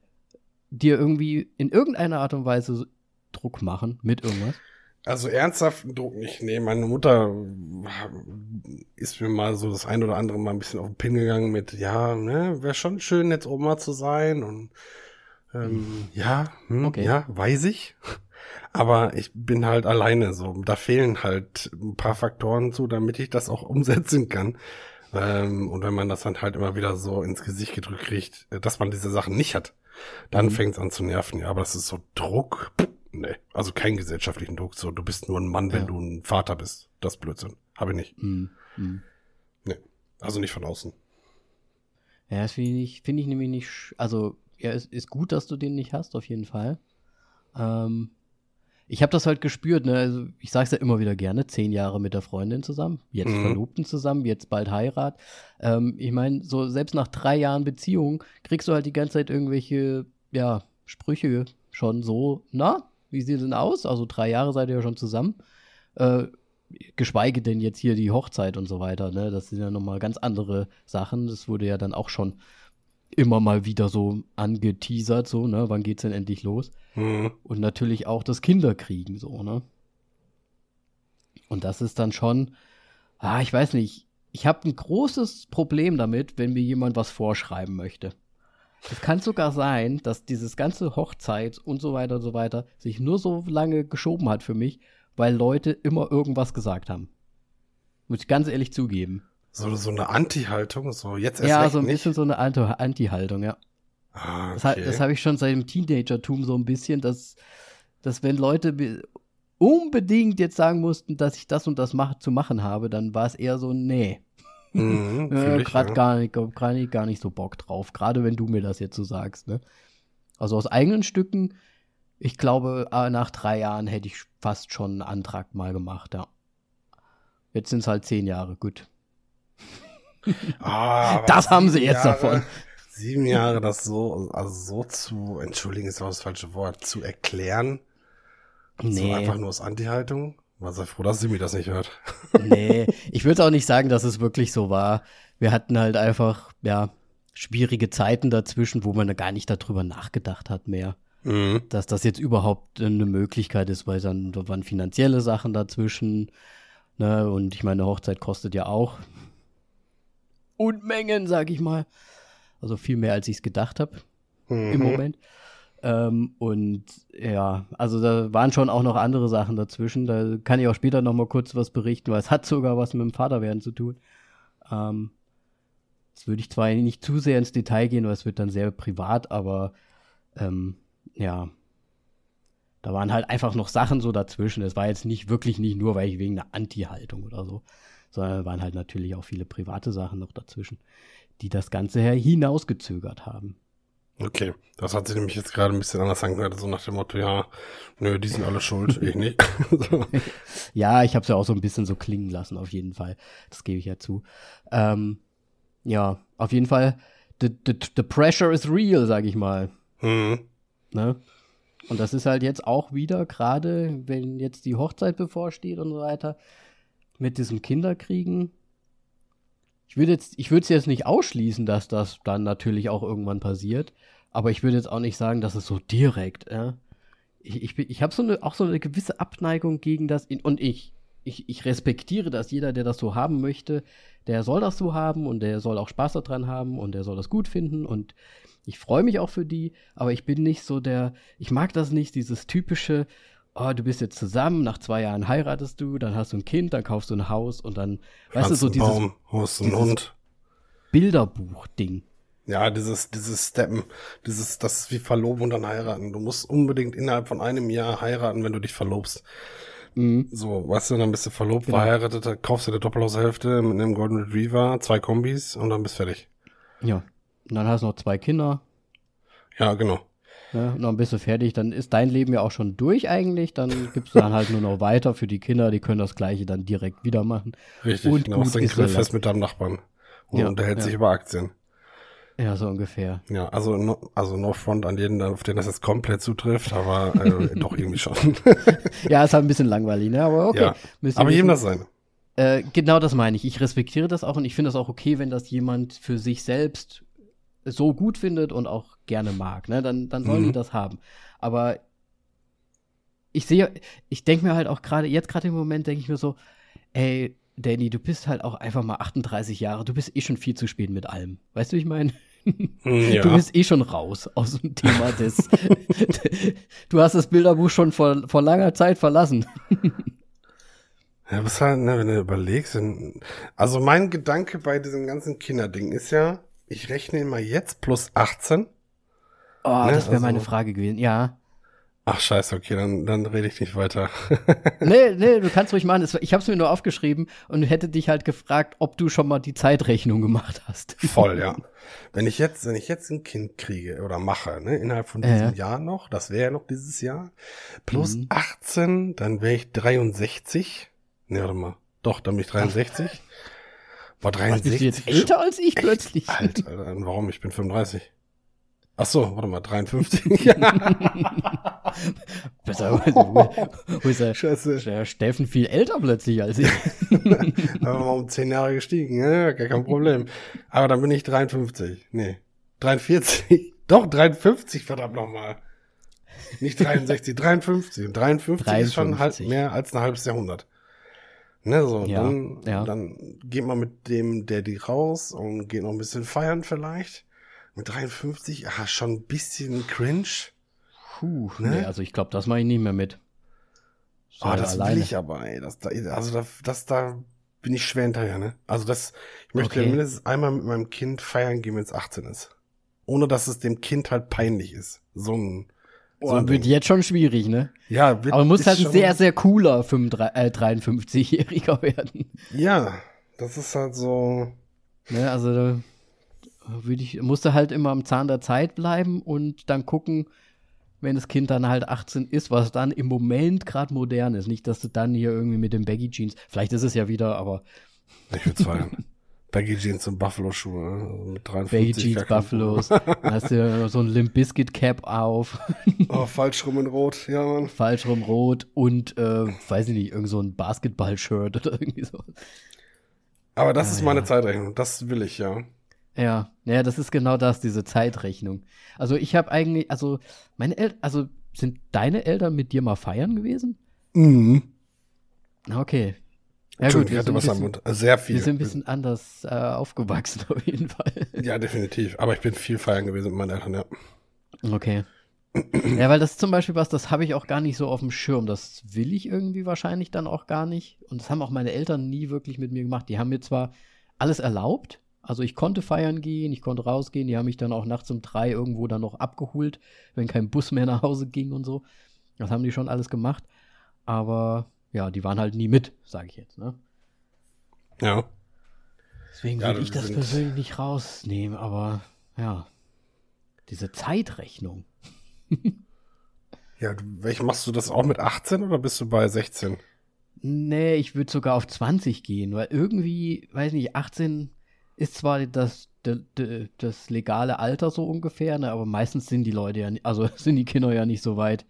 dir irgendwie in irgendeiner Art und Weise Druck machen mit irgendwas? Also ernsthaften Druck nicht. Nee, meine Mutter ist mir mal so das ein oder andere mal ein bisschen auf den Pin gegangen mit, ja, ne, wäre schon schön, jetzt Oma zu sein und ähm, hm. ja, hm, okay. ja, weiß ich. Aber ich bin halt alleine so. Da fehlen halt ein paar Faktoren zu, damit ich das auch umsetzen kann. Ähm, und wenn man das dann halt immer wieder so ins Gesicht gedrückt kriegt, dass man diese Sachen nicht hat, dann mhm. fängt es an zu nerven. Ja, aber das ist so Druck. Nee, also keinen gesellschaftlichen Druck. So, du bist nur ein Mann, wenn ja. du ein Vater bist. Das ist Blödsinn. Habe ich nicht. Mm, mm. Nee, also nicht von außen. Ja, das finde ich, find ich nämlich nicht. Also, ja, es ist gut, dass du den nicht hast, auf jeden Fall. Ähm, ich habe das halt gespürt, ne? Also, ich sage es ja immer wieder gerne: zehn Jahre mit der Freundin zusammen, jetzt mhm. Verlobten zusammen, jetzt bald Heirat. Ähm, ich meine, so selbst nach drei Jahren Beziehung kriegst du halt die ganze Zeit irgendwelche, ja, Sprüche schon so, na, wie sieht es denn aus? Also drei Jahre seid ihr ja schon zusammen. Äh, geschweige denn jetzt hier die Hochzeit und so weiter. Ne? Das sind ja nochmal ganz andere Sachen. Das wurde ja dann auch schon immer mal wieder so angeteasert, so, ne? Wann geht's denn endlich los? Mhm. Und natürlich auch das Kinderkriegen, so, ne? Und das ist dann schon, ah, ich weiß nicht, ich habe ein großes Problem damit, wenn mir jemand was vorschreiben möchte. Es kann sogar sein, dass dieses ganze Hochzeit und so weiter und so weiter sich nur so lange geschoben hat für mich, weil Leute immer irgendwas gesagt haben. Muss ich ganz ehrlich zugeben. So, so eine Anti-Haltung, so jetzt erst Ja, so ein bisschen so eine Anti-Haltung, ja. Ah, okay. Das, das habe ich schon seit dem Teenagertum so ein bisschen, dass, dass wenn Leute unbedingt jetzt sagen mussten, dass ich das und das mach, zu machen habe, dann war es eher so, nee. Mhm, <laughs> äh, Gerade ja. gar, nicht, gar, gar nicht so Bock drauf, gerade wenn du mir das jetzt so sagst. Ne? Also aus eigenen Stücken, ich glaube, äh, nach drei Jahren hätte ich fast schon einen Antrag mal gemacht, ja. Jetzt sind es halt zehn Jahre, gut. Ah, das haben sie jetzt Jahre, davon. Sieben Jahre, das so, also so zu, entschuldigen ist auch das falsche Wort, zu erklären. Nee. So einfach nur aus Anti-Haltung. War sehr froh, dass sie mir das nicht hört. <laughs> Nee, ich würde auch nicht sagen, dass es wirklich so war. Wir hatten halt einfach, ja, schwierige Zeiten dazwischen, wo man gar nicht darüber nachgedacht hat mehr. Mhm. Dass das jetzt überhaupt eine Möglichkeit ist, weil dann da waren finanzielle Sachen dazwischen. Ne? Und ich meine, Hochzeit kostet ja auch Unmengen, sag ich mal. Also viel mehr, als ich es gedacht habe mhm. im Moment. Ähm, und ja, also da waren schon auch noch andere Sachen dazwischen. Da kann ich auch später noch mal kurz was berichten, weil es hat sogar was mit dem Vaterwerden zu tun. Ähm, jetzt würde ich zwar nicht zu sehr ins Detail gehen, weil es wird dann sehr privat, aber ähm, ja, da waren halt einfach noch Sachen so dazwischen. Es war jetzt nicht wirklich nicht nur, weil ich wegen einer Anti-Haltung oder so, sondern waren halt natürlich auch viele private Sachen noch dazwischen, die das Ganze hinausgezögert haben. Okay, das hat sich nämlich jetzt gerade ein bisschen anders angehört, so nach dem Motto, ja, nö, die sind alle schuld, <laughs> ich nicht. so. <laughs> Ja, ich habe es ja auch so ein bisschen so klingen lassen, auf jeden Fall. Das gebe ich ja zu. Ähm, ja, auf jeden Fall, the, the, the pressure is real, sag ich mal. Mhm. Ne? Und das ist halt jetzt auch wieder, gerade wenn jetzt die Hochzeit bevorsteht und so weiter, mit diesem Kinderkriegen. Ich würde jetzt, ich würde es jetzt nicht ausschließen, dass das dann natürlich auch irgendwann passiert, aber ich würde jetzt auch nicht sagen, dass es so direkt, ja. Ich, ich, ich habe so eine, auch so eine gewisse Abneigung gegen das, in, und ich, ich, ich respektiere das, jeder, der das so haben möchte, der soll das so haben und der soll auch Spaß daran haben und der soll das gut finden und ich freue mich auch für die, aber ich bin nicht so der, ich mag das nicht, dieses typische, oh, du bist jetzt zusammen, nach zwei Jahren heiratest du, dann hast du ein Kind, dann kaufst du ein Haus und dann, weißt du, so dieses Baum, und dieses- Hund. Bilderbuch-Ding. Ja, dieses, dieses Steppen, dieses, das ist wie Verloben und dann heiraten. Du musst unbedingt innerhalb von einem Jahr heiraten, wenn du dich verlobst. Mhm. So, weißt du, dann bist du verlobt, Genau. verheiratet, dann kaufst du eine Doppelhaushälfte mit einem Golden Retriever, zwei Kombis und dann bist du fertig. Ja. Und dann hast du noch zwei Kinder, Ja, genau. Ne? dann bist du fertig, dann ist dein Leben ja auch schon durch eigentlich, dann gibst du dann halt nur noch weiter für die Kinder, die können das Gleiche dann direkt wieder machen. Richtig. Und dann machst du gut ein ist Grillfest relativ. mit deinem Nachbarn und Ja, unterhält ja. sich über Aktien. Ja, so ungefähr. Ja, also no, also no front an jeden, auf den das jetzt komplett zutrifft, aber äh, <laughs> doch irgendwie schon. <laughs> Ja, ist halt ein bisschen langweilig, ne? Aber okay. Ja. Müsst ihr aber jedem das sein. Äh, genau das meine ich. Ich respektiere das auch und ich finde das auch okay, wenn das jemand für sich selbst so gut findet und auch gerne mag. Ne? Dann, dann sollen Mhm. die das haben. Aber ich sehe, ich denke mir halt auch gerade, jetzt gerade im Moment denke ich mir so, ey, Danny, du bist halt auch einfach mal 38 Jahre, du bist eh schon viel zu spät mit allem. Weißt du, wie ich meine? Hm, Ja. Du bist eh schon raus aus dem Thema des. <laughs> du hast das Bilderbuch schon vor, vor langer Zeit verlassen. <laughs> Ja, was halt, ne, wenn du überlegst, also mein Gedanke bei diesem ganzen Kinderding ist ja, ich rechne immer jetzt plus 18. Oh, Ne, das wäre meine also- Frage gewesen. Ja. Ach scheiße, okay, dann, dann rede ich nicht weiter. <laughs> Nee, nee, du kannst ruhig machen. Ich habe es mir nur aufgeschrieben und hätte dich halt gefragt, ob du schon mal die Zeitrechnung gemacht hast. Voll, ja. <laughs> Wenn ich jetzt, wenn ich jetzt ein Kind kriege oder mache, ne, innerhalb von diesem ja. Jahr noch, das wäre ja noch dieses Jahr, plus Mhm. 18, dann wäre ich 63. Ne, warte mal. Doch, dann bin ich 63. War Was, 63. bist du jetzt älter als ich plötzlich? Alter, Alter, warum? Ich bin 35. Ach so, warte mal, 53. ja, <laughs> <laughs> Besser, wo, ist der, scheiße. der Steffen viel älter plötzlich als ich? <laughs> Aber mal um 10 Jahre gestiegen, ja, gar kein Problem. Aber dann bin ich 53. Nee, 43. Doch, 53, verdammt nochmal. Nicht 63, 53. Und 53, ist schon halt 53. mehr als ein halbes Jahrhundert. Ne, so, Ja, dann, ja. dann geht man mit dem Daddy raus und geht noch ein bisschen feiern vielleicht. Mit 53, ah, schon ein bisschen cringe. Puh, Ne? nee, also ich glaube, das mache ich nicht mehr mit. So Ah, das alleine. will ich aber, ey. Das, da, also da, das, da bin ich schwer hinterher, ne? Also das, ich möchte Okay. mindestens einmal mit meinem Kind feiern gehen, wenn es 18 ist. Ohne dass es dem Kind halt peinlich ist. So ein, so ein wird jetzt schon schwierig, ne? Ja, wird, Aber ist halt ein sehr, sehr cooler 35, äh, 53-Jähriger <laughs> werden. Ja, das ist halt so, Ne, also da würde ich, musste halt immer am Zahn der Zeit bleiben und dann gucken, wenn das Kind dann halt 18 ist, was dann im Moment gerade modern ist. Nicht, dass du dann hier irgendwie mit den Baggy Jeans, vielleicht ist es ja wieder, aber ich würde feiern. <laughs> Baggy Jeans und Buffalo-Schuhe, ne? also mit 53. Baggy Jeans, Buffalos, dann <laughs> hast du so ein Limp Biscuit Cap auf. <laughs> Oh, falsch rum in Rot, ja, Mann. falsch rum rot und, äh, weiß ich nicht, irgend so ein Basketball-Shirt oder <laughs> irgendwie so. Aber das Ah, ist meine ja. Zeitrechnung, das will ich, ja. Ja, ja, das ist genau das, diese Zeitrechnung. Also ich habe eigentlich, also meine Eltern, also sind deine Eltern mit dir mal feiern gewesen? Mhm. Okay. Ja gut, ich hatte was am bisschen, Mund. Äh, Sehr viel. wir sind ein bisschen anders äh, aufgewachsen <laughs> auf jeden Fall. Ja, definitiv. Aber ich bin viel feiern gewesen mit meinen Eltern, ja. Okay. Ja, weil das ist zum Beispiel was, das habe ich auch gar nicht so auf dem Schirm. Das will ich irgendwie wahrscheinlich dann auch gar nicht. Und das haben auch meine Eltern nie wirklich mit mir gemacht. Die haben mir zwar alles erlaubt, also ich konnte feiern gehen, ich konnte rausgehen, die haben mich dann auch nachts um drei irgendwo dann noch abgeholt, wenn kein Bus mehr nach Hause ging und so. Das haben die schon alles gemacht. Aber ja, die waren halt nie mit, sage ich jetzt, ne? Ja. Deswegen Ja, würde ich das persönlich nicht rausnehmen, aber ja. Diese Zeitrechnung. Ja, welch machst du das auch mit 18 oder bist du bei 16? Nee, ich würde sogar auf 20 gehen, weil irgendwie, weiß nicht, 18 ist zwar das, das, das legale Alter so ungefähr, ne, aber meistens sind die Leute ja, nicht, also <laughs> sind die Kinder ja nicht so weit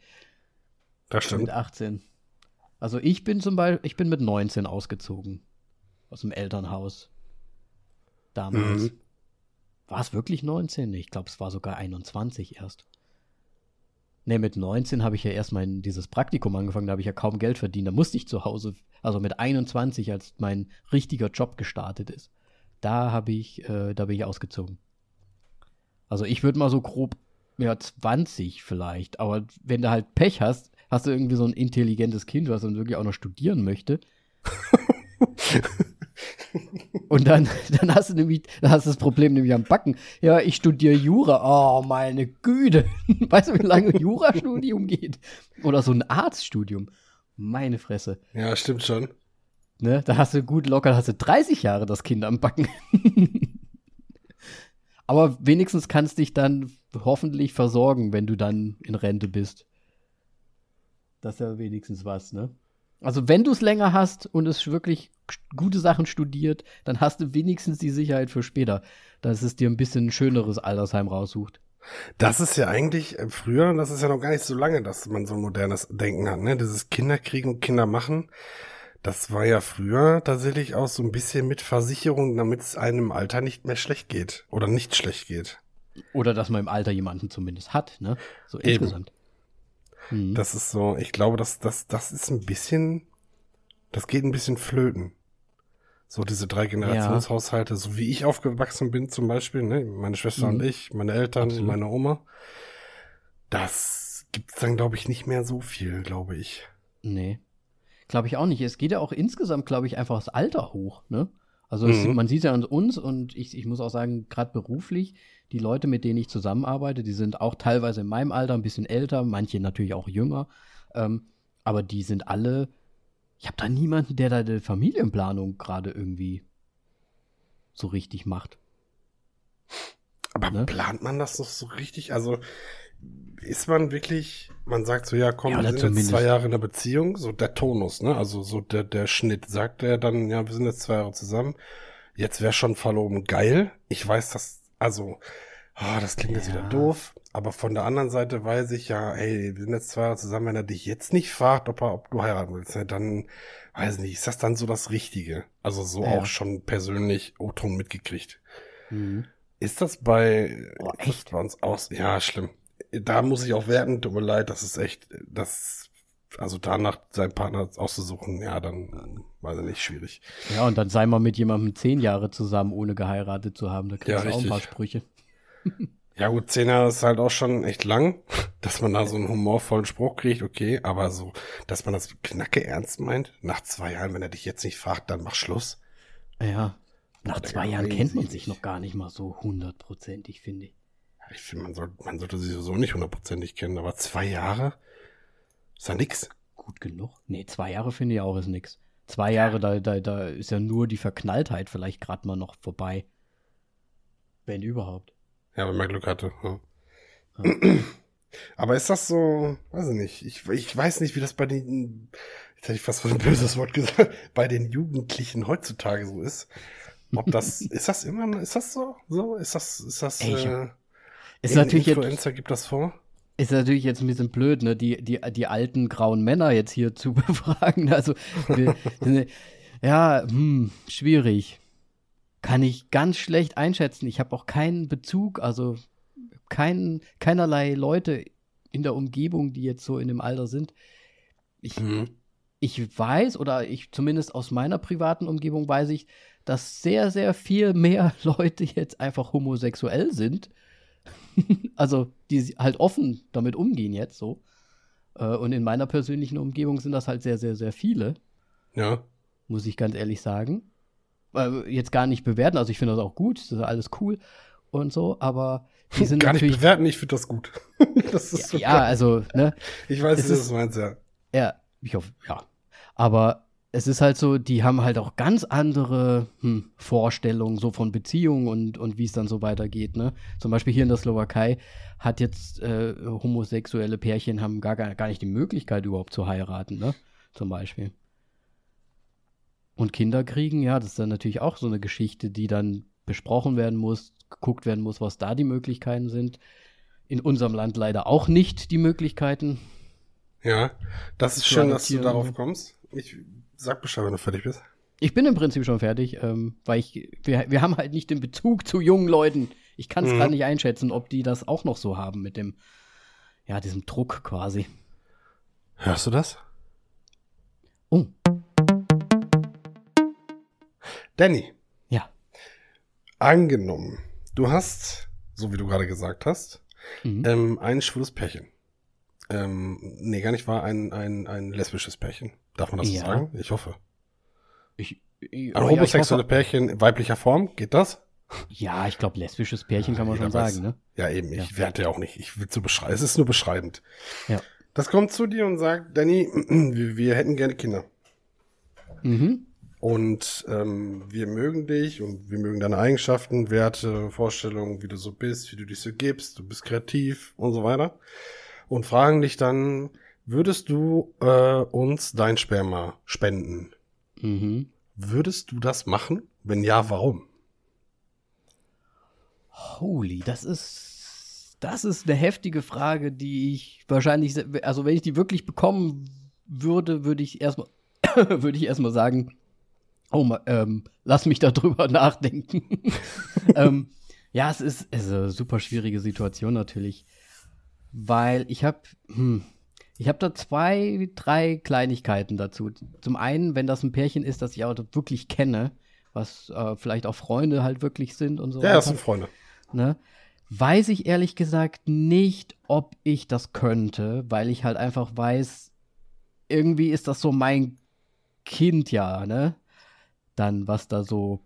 Das stimmt. mit 18. Also ich bin zum Beispiel, ich bin mit 19 ausgezogen. Aus dem Elternhaus. Damals. Mhm. War es wirklich 19? Ich glaube, es war sogar 21 erst. Ne, mit 19 habe ich ja erst mein dieses Praktikum angefangen, da habe ich ja kaum Geld verdient. Da musste ich zu Hause, also mit 21, als mein richtiger Job gestartet ist. Da habe ich, äh, da bin ich ausgezogen. Also ich würde mal so grob, ja, 20 vielleicht. Aber wenn du halt Pech hast, hast du irgendwie so ein intelligentes Kind, was dann wirklich auch noch studieren möchte. <laughs> Und dann, dann hast du nämlich, dann hast du das Problem nämlich am Backen. Ja, ich studiere Jura. Oh, meine Güte. <laughs> Weißt du, wie lange ein Jurastudium geht? Oder so ein Arztstudium. Meine Fresse. Ja, stimmt schon. Ne? Da hast du gut locker, hast du 30 Jahre das Kind am Backen. <laughs> Aber wenigstens kannst dich dann hoffentlich versorgen, wenn du dann in Rente bist. Das ist ja wenigstens was, ne? Also wenn du es länger hast und es wirklich gute Sachen studiert, dann hast du wenigstens die Sicherheit für später, dass es dir ein bisschen ein schöneres Altersheim raussucht. Das ist ja eigentlich äh, früher, das ist ja noch gar nicht so lange, dass man so ein modernes Denken hat, ne? Dieses Kinderkriegen und Kinder machen. Das war ja früher tatsächlich auch so ein bisschen mit Versicherung, damit es einem im Alter nicht mehr schlecht geht. Oder nicht schlecht geht. Oder dass man im Alter jemanden zumindest hat, ne? So Eben. insgesamt. Mhm. Das ist so, ich glaube, das, das, das ist ein bisschen, das geht ein bisschen flöten. So diese drei Generationshaushalte, so wie ich aufgewachsen bin zum Beispiel, ne? meine Schwester Mhm. und ich, meine Eltern, Absolut. meine Oma. Das gibt's dann, glaube ich, nicht mehr so viel, glaube ich. Nee. Glaube ich auch nicht. Es geht ja auch insgesamt, glaube ich, einfach das Alter hoch, ne? Also es, Mhm. man sieht ja an uns und ich, ich muss auch sagen, gerade beruflich, die Leute, mit denen ich zusammenarbeite, die sind auch teilweise in meinem Alter ein bisschen älter, manche natürlich auch jünger, ähm, aber die sind alle, ich habe da niemanden, der da die Familienplanung gerade irgendwie so richtig macht. Aber Ne? plant man das noch so richtig? Also ist man wirklich, man sagt so, ja, komm, Ja, wir sind jetzt zumindest- zwei Jahre in einer Beziehung, so der Tonus, ne? Also so der, der Schnitt. Sagt er dann, ja, wir sind jetzt zwei Jahre zusammen, jetzt wäre schon verloben geil. Ich weiß, dass, also, ah, das klingt jetzt Ja. wieder doof, aber von der anderen Seite weiß ich ja, hey, wir sind jetzt zwei Jahre zusammen, wenn er dich jetzt nicht fragt, ob, er, ob du heiraten willst, ne, dann, weiß nicht, ist das dann so das Richtige? Also so Ja. auch schon persönlich O-Ton mitgekriegt. Mhm. Ist das bei, Oh, das echt? bei uns aus? Ja, schlimm. Da muss ich auch werten, tut mir leid, das ist echt, das, also danach seinen Partner auszusuchen, ja, dann, weiß ich nicht, schwierig. Ja, und dann sei mal mit jemandem zehn Jahre zusammen, ohne geheiratet zu haben. Da kriegst Ja, du auch ein paar. Sprüche. <laughs> Ja gut, zehn Jahre ist halt auch schon echt lang, dass man da so einen humorvollen Spruch kriegt, okay, aber so, dass man das knacke ernst meint, nach zwei Jahren, wenn er dich jetzt nicht fragt, dann mach Schluss. Ja. Nach zwei Jahren kennt man ich sich noch gar nicht mal so hundertprozentig, finde ich. Ich finde, man, soll, man sollte sie sowieso nicht hundertprozentig kennen, aber zwei Jahre ist ja nix. Gut genug. Nee, zwei Jahre finde ich auch ist nix. Zwei Jahre, da, da, da ist ja nur die Verknalltheit vielleicht gerade mal noch vorbei. Wenn überhaupt. Ja, wenn man Glück hatte. Ja. Ja. Aber ist das so, weiß ich nicht, ich, ich weiß nicht, wie das bei den, jetzt hätte ich fast ein böses Wort gesagt, <laughs> bei den Jugendlichen heutzutage so ist. Ob das, <laughs> ist das immer, ist das so? So? Ist das, ist das, Ey, ich- äh, Ist natürlich, jetzt, Influencer gibt das vor? ist natürlich jetzt ein bisschen blöd, ne, die, die, die alten grauen Männer jetzt hier zu <laughs> befragen. Also, wir, ja, hm, schwierig. Kann ich ganz schlecht einschätzen. Ich habe auch keinen Bezug, also kein, keinerlei Leute in der Umgebung, die jetzt so in dem Alter sind. Ich, Mhm. ich weiß, oder ich zumindest aus meiner privaten Umgebung weiß ich, dass sehr, sehr viel mehr <laughs> Leute jetzt einfach homosexuell sind. <laughs> also, die halt offen damit umgehen jetzt so. Äh, Und in meiner persönlichen Umgebung sind das halt sehr, sehr, sehr viele, Ja. muss ich ganz ehrlich sagen. Jetzt gar nicht bewerten, also ich finde das auch gut, das ist alles cool und so, aber die sind Gar nicht natürlich. bewerten, ich finde das gut. <laughs> das ist so Ja, also, ne, Ich weiß, es du ist- das meinst, ja. Ja, ich hoffe, ja. Aber es ist halt so, die haben halt auch ganz andere hm, Vorstellungen so von Beziehungen und, und wie es dann so weitergeht. Ne? Zum Beispiel hier in der Slowakei hat jetzt äh, homosexuelle Pärchen haben gar, gar nicht die Möglichkeit überhaupt zu heiraten, ne? Zum Beispiel. Und Kinder kriegen, ja, das ist dann natürlich auch so eine Geschichte, die dann besprochen werden muss, geguckt werden muss, was da die Möglichkeiten sind. In unserem Land leider auch nicht die Möglichkeiten. Ja, das ist schön, dass du darauf kommst. Ich sag Bescheid, wenn du fertig bist. Ich bin im Prinzip schon fertig, ähm, weil ich, wir, wir haben halt nicht den Bezug zu jungen Leuten. Ich kann es mhm. gerade nicht einschätzen, ob die das auch noch so haben mit dem, ja, diesem Druck quasi. Hörst du das? Oh. Danny. Ja. Angenommen, du hast, so wie du gerade gesagt hast, mhm. ähm, ein schwules Pärchen. Ähm, nee, gar nicht war ein, ein, ein lesbisches Pärchen. Darf man das ja. so sagen? Ich hoffe. Ich, ich, ein homosexuelle ja, Pärchen in weiblicher Form, geht das? Ja, ich glaube, lesbisches Pärchen ja, kann man schon sagen, ne? Ja, eben. Ich ja. werte ja auch nicht. Ich will so beschreiben. Es ist nur beschreibend. Ja. Das kommt zu dir und sagt, Danny, <clears throat> wir, wir hätten gerne Kinder. Mhm. Und ähm, wir mögen dich und wir mögen deine Eigenschaften, Werte, Vorstellungen, wie du so bist, wie du dich so gibst, du bist kreativ und so weiter. Und fragen dich dann, würdest du äh, uns dein Sperma spenden? Mhm. Würdest du das machen? Wenn ja, warum? Holy, das ist, das ist eine heftige Frage, die ich wahrscheinlich, also wenn ich die wirklich bekommen würde, würde ich erstmal, <coughs> würde ich erstmal sagen, oh, ähm, lass mich darüber <laughs> nachdenken. <laughs> ähm, ja, es ist, es ist eine super schwierige Situation natürlich, weil ich habe, hm, ich habe da zwei, drei Kleinigkeiten dazu. Zum einen, wenn das ein Pärchen ist, das ich auch wirklich kenne, was äh, vielleicht auch Freunde halt wirklich sind und so. Ja, das sind Freunde ne, weiß ich ehrlich gesagt nicht, ob ich das könnte, weil ich halt einfach weiß, irgendwie ist das so mein Kind ja, ne? Dann, was da so